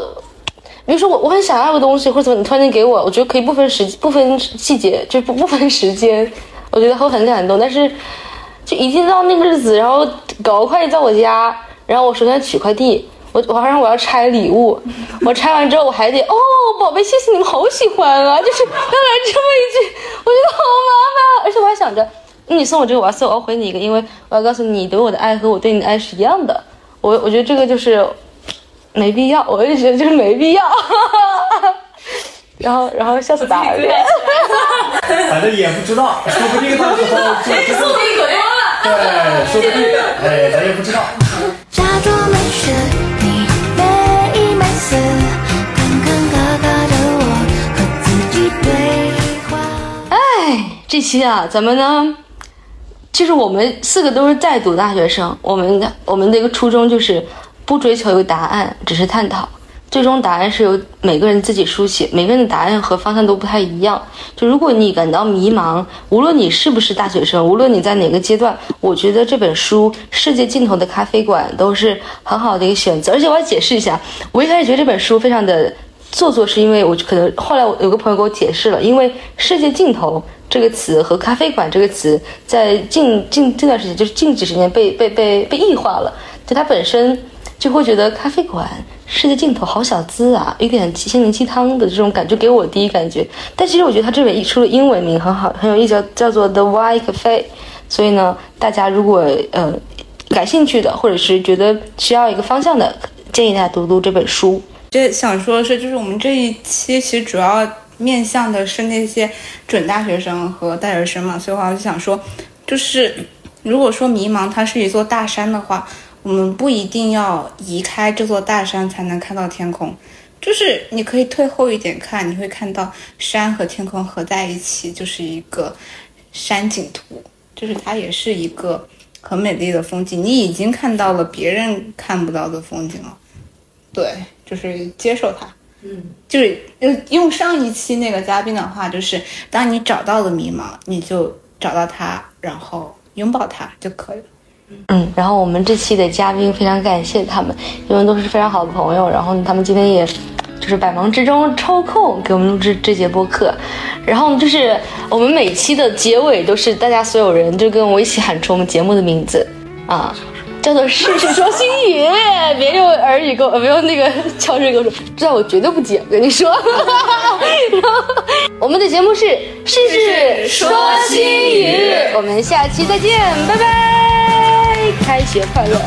比如说我我很想要个东西或者怎么，你突然间给我，我觉得可以不分时不分季节，就不不分时间，我觉得会很感动。但是就一定到那个日子，然后搞个快递到我家，然后我首先取快递。我我让我要拆礼物，我拆完之后我还得哦，宝贝，谢谢你们，好喜欢啊！就是要来这么一句，我觉得好麻烦，而且我还想着，嗯你送我这个，我要送，我要回你一个，因为我要告诉你，你对我的爱和我对你的爱是一样的。我我觉得这个就是没必要，我就觉得就是没必要。然后然后笑死大人，反正也不知道，说不定到时候 就真的一口多了。对，说不定，哎，咱也不知道。假装没事，这期啊，咱们呢，就是我们四个都是在读大学生，我们的我们的一个初衷就是不追求一个答案，只是探讨。最终答案是由每个人自己书写，每个人的答案和方向都不太一样。就如果你感到迷茫，无论你是不是大学生，无论你在哪个阶段，我觉得这本书《世界尽头的咖啡馆》都是很好的一个选择。而且我要解释一下，我一开始觉得这本书非常的做作，是因为我可能后来我有个朋友给我解释了，因为“世界尽头”这个词和“咖啡馆”这个词在近近这段时间，就是近几十年被被被被异化了，就它本身就会觉得咖啡馆。世界尽头好小资啊，有点心灵鸡汤的这种感觉，给我第一感觉。但其实我觉得它这本书的英文名很好，很有意思，叫叫做 The Why Cafe。所以呢，大家如果呃感兴趣的，或者是觉得需要一个方向的，建议大家读读这本书。这想说的是，就是我们这一期其实主要面向的是那些准大学生和大学生嘛，所以我就想说，就是如果说迷茫它是一座大山的话。我们不一定要移开这座大山才能看到天空，就是你可以退后一点看，你会看到山和天空合在一起，就是一个山景图，就是它也是一个很美丽的风景。你已经看到了别人看不到的风景了，对，就是接受它。嗯，就是用用上一期那个嘉宾的话，就是当你找到了迷茫，你就找到它，然后拥抱它就可以了。嗯，然后我们这期的嘉宾非常感谢他们，因为都是非常好的朋友。然后他们今天也就是百忙之中抽空给我们录制这节播客。然后就是我们每期的结尾都是大家所有人就跟我一起喊出我们节目的名字啊，叫做“事事说心语”，别用耳语跟我，别用那个敲声跟我说，这样我绝对不接。我跟你说，我们的节目是“事事说心语”，我们下期再见，拜拜。开学快乐！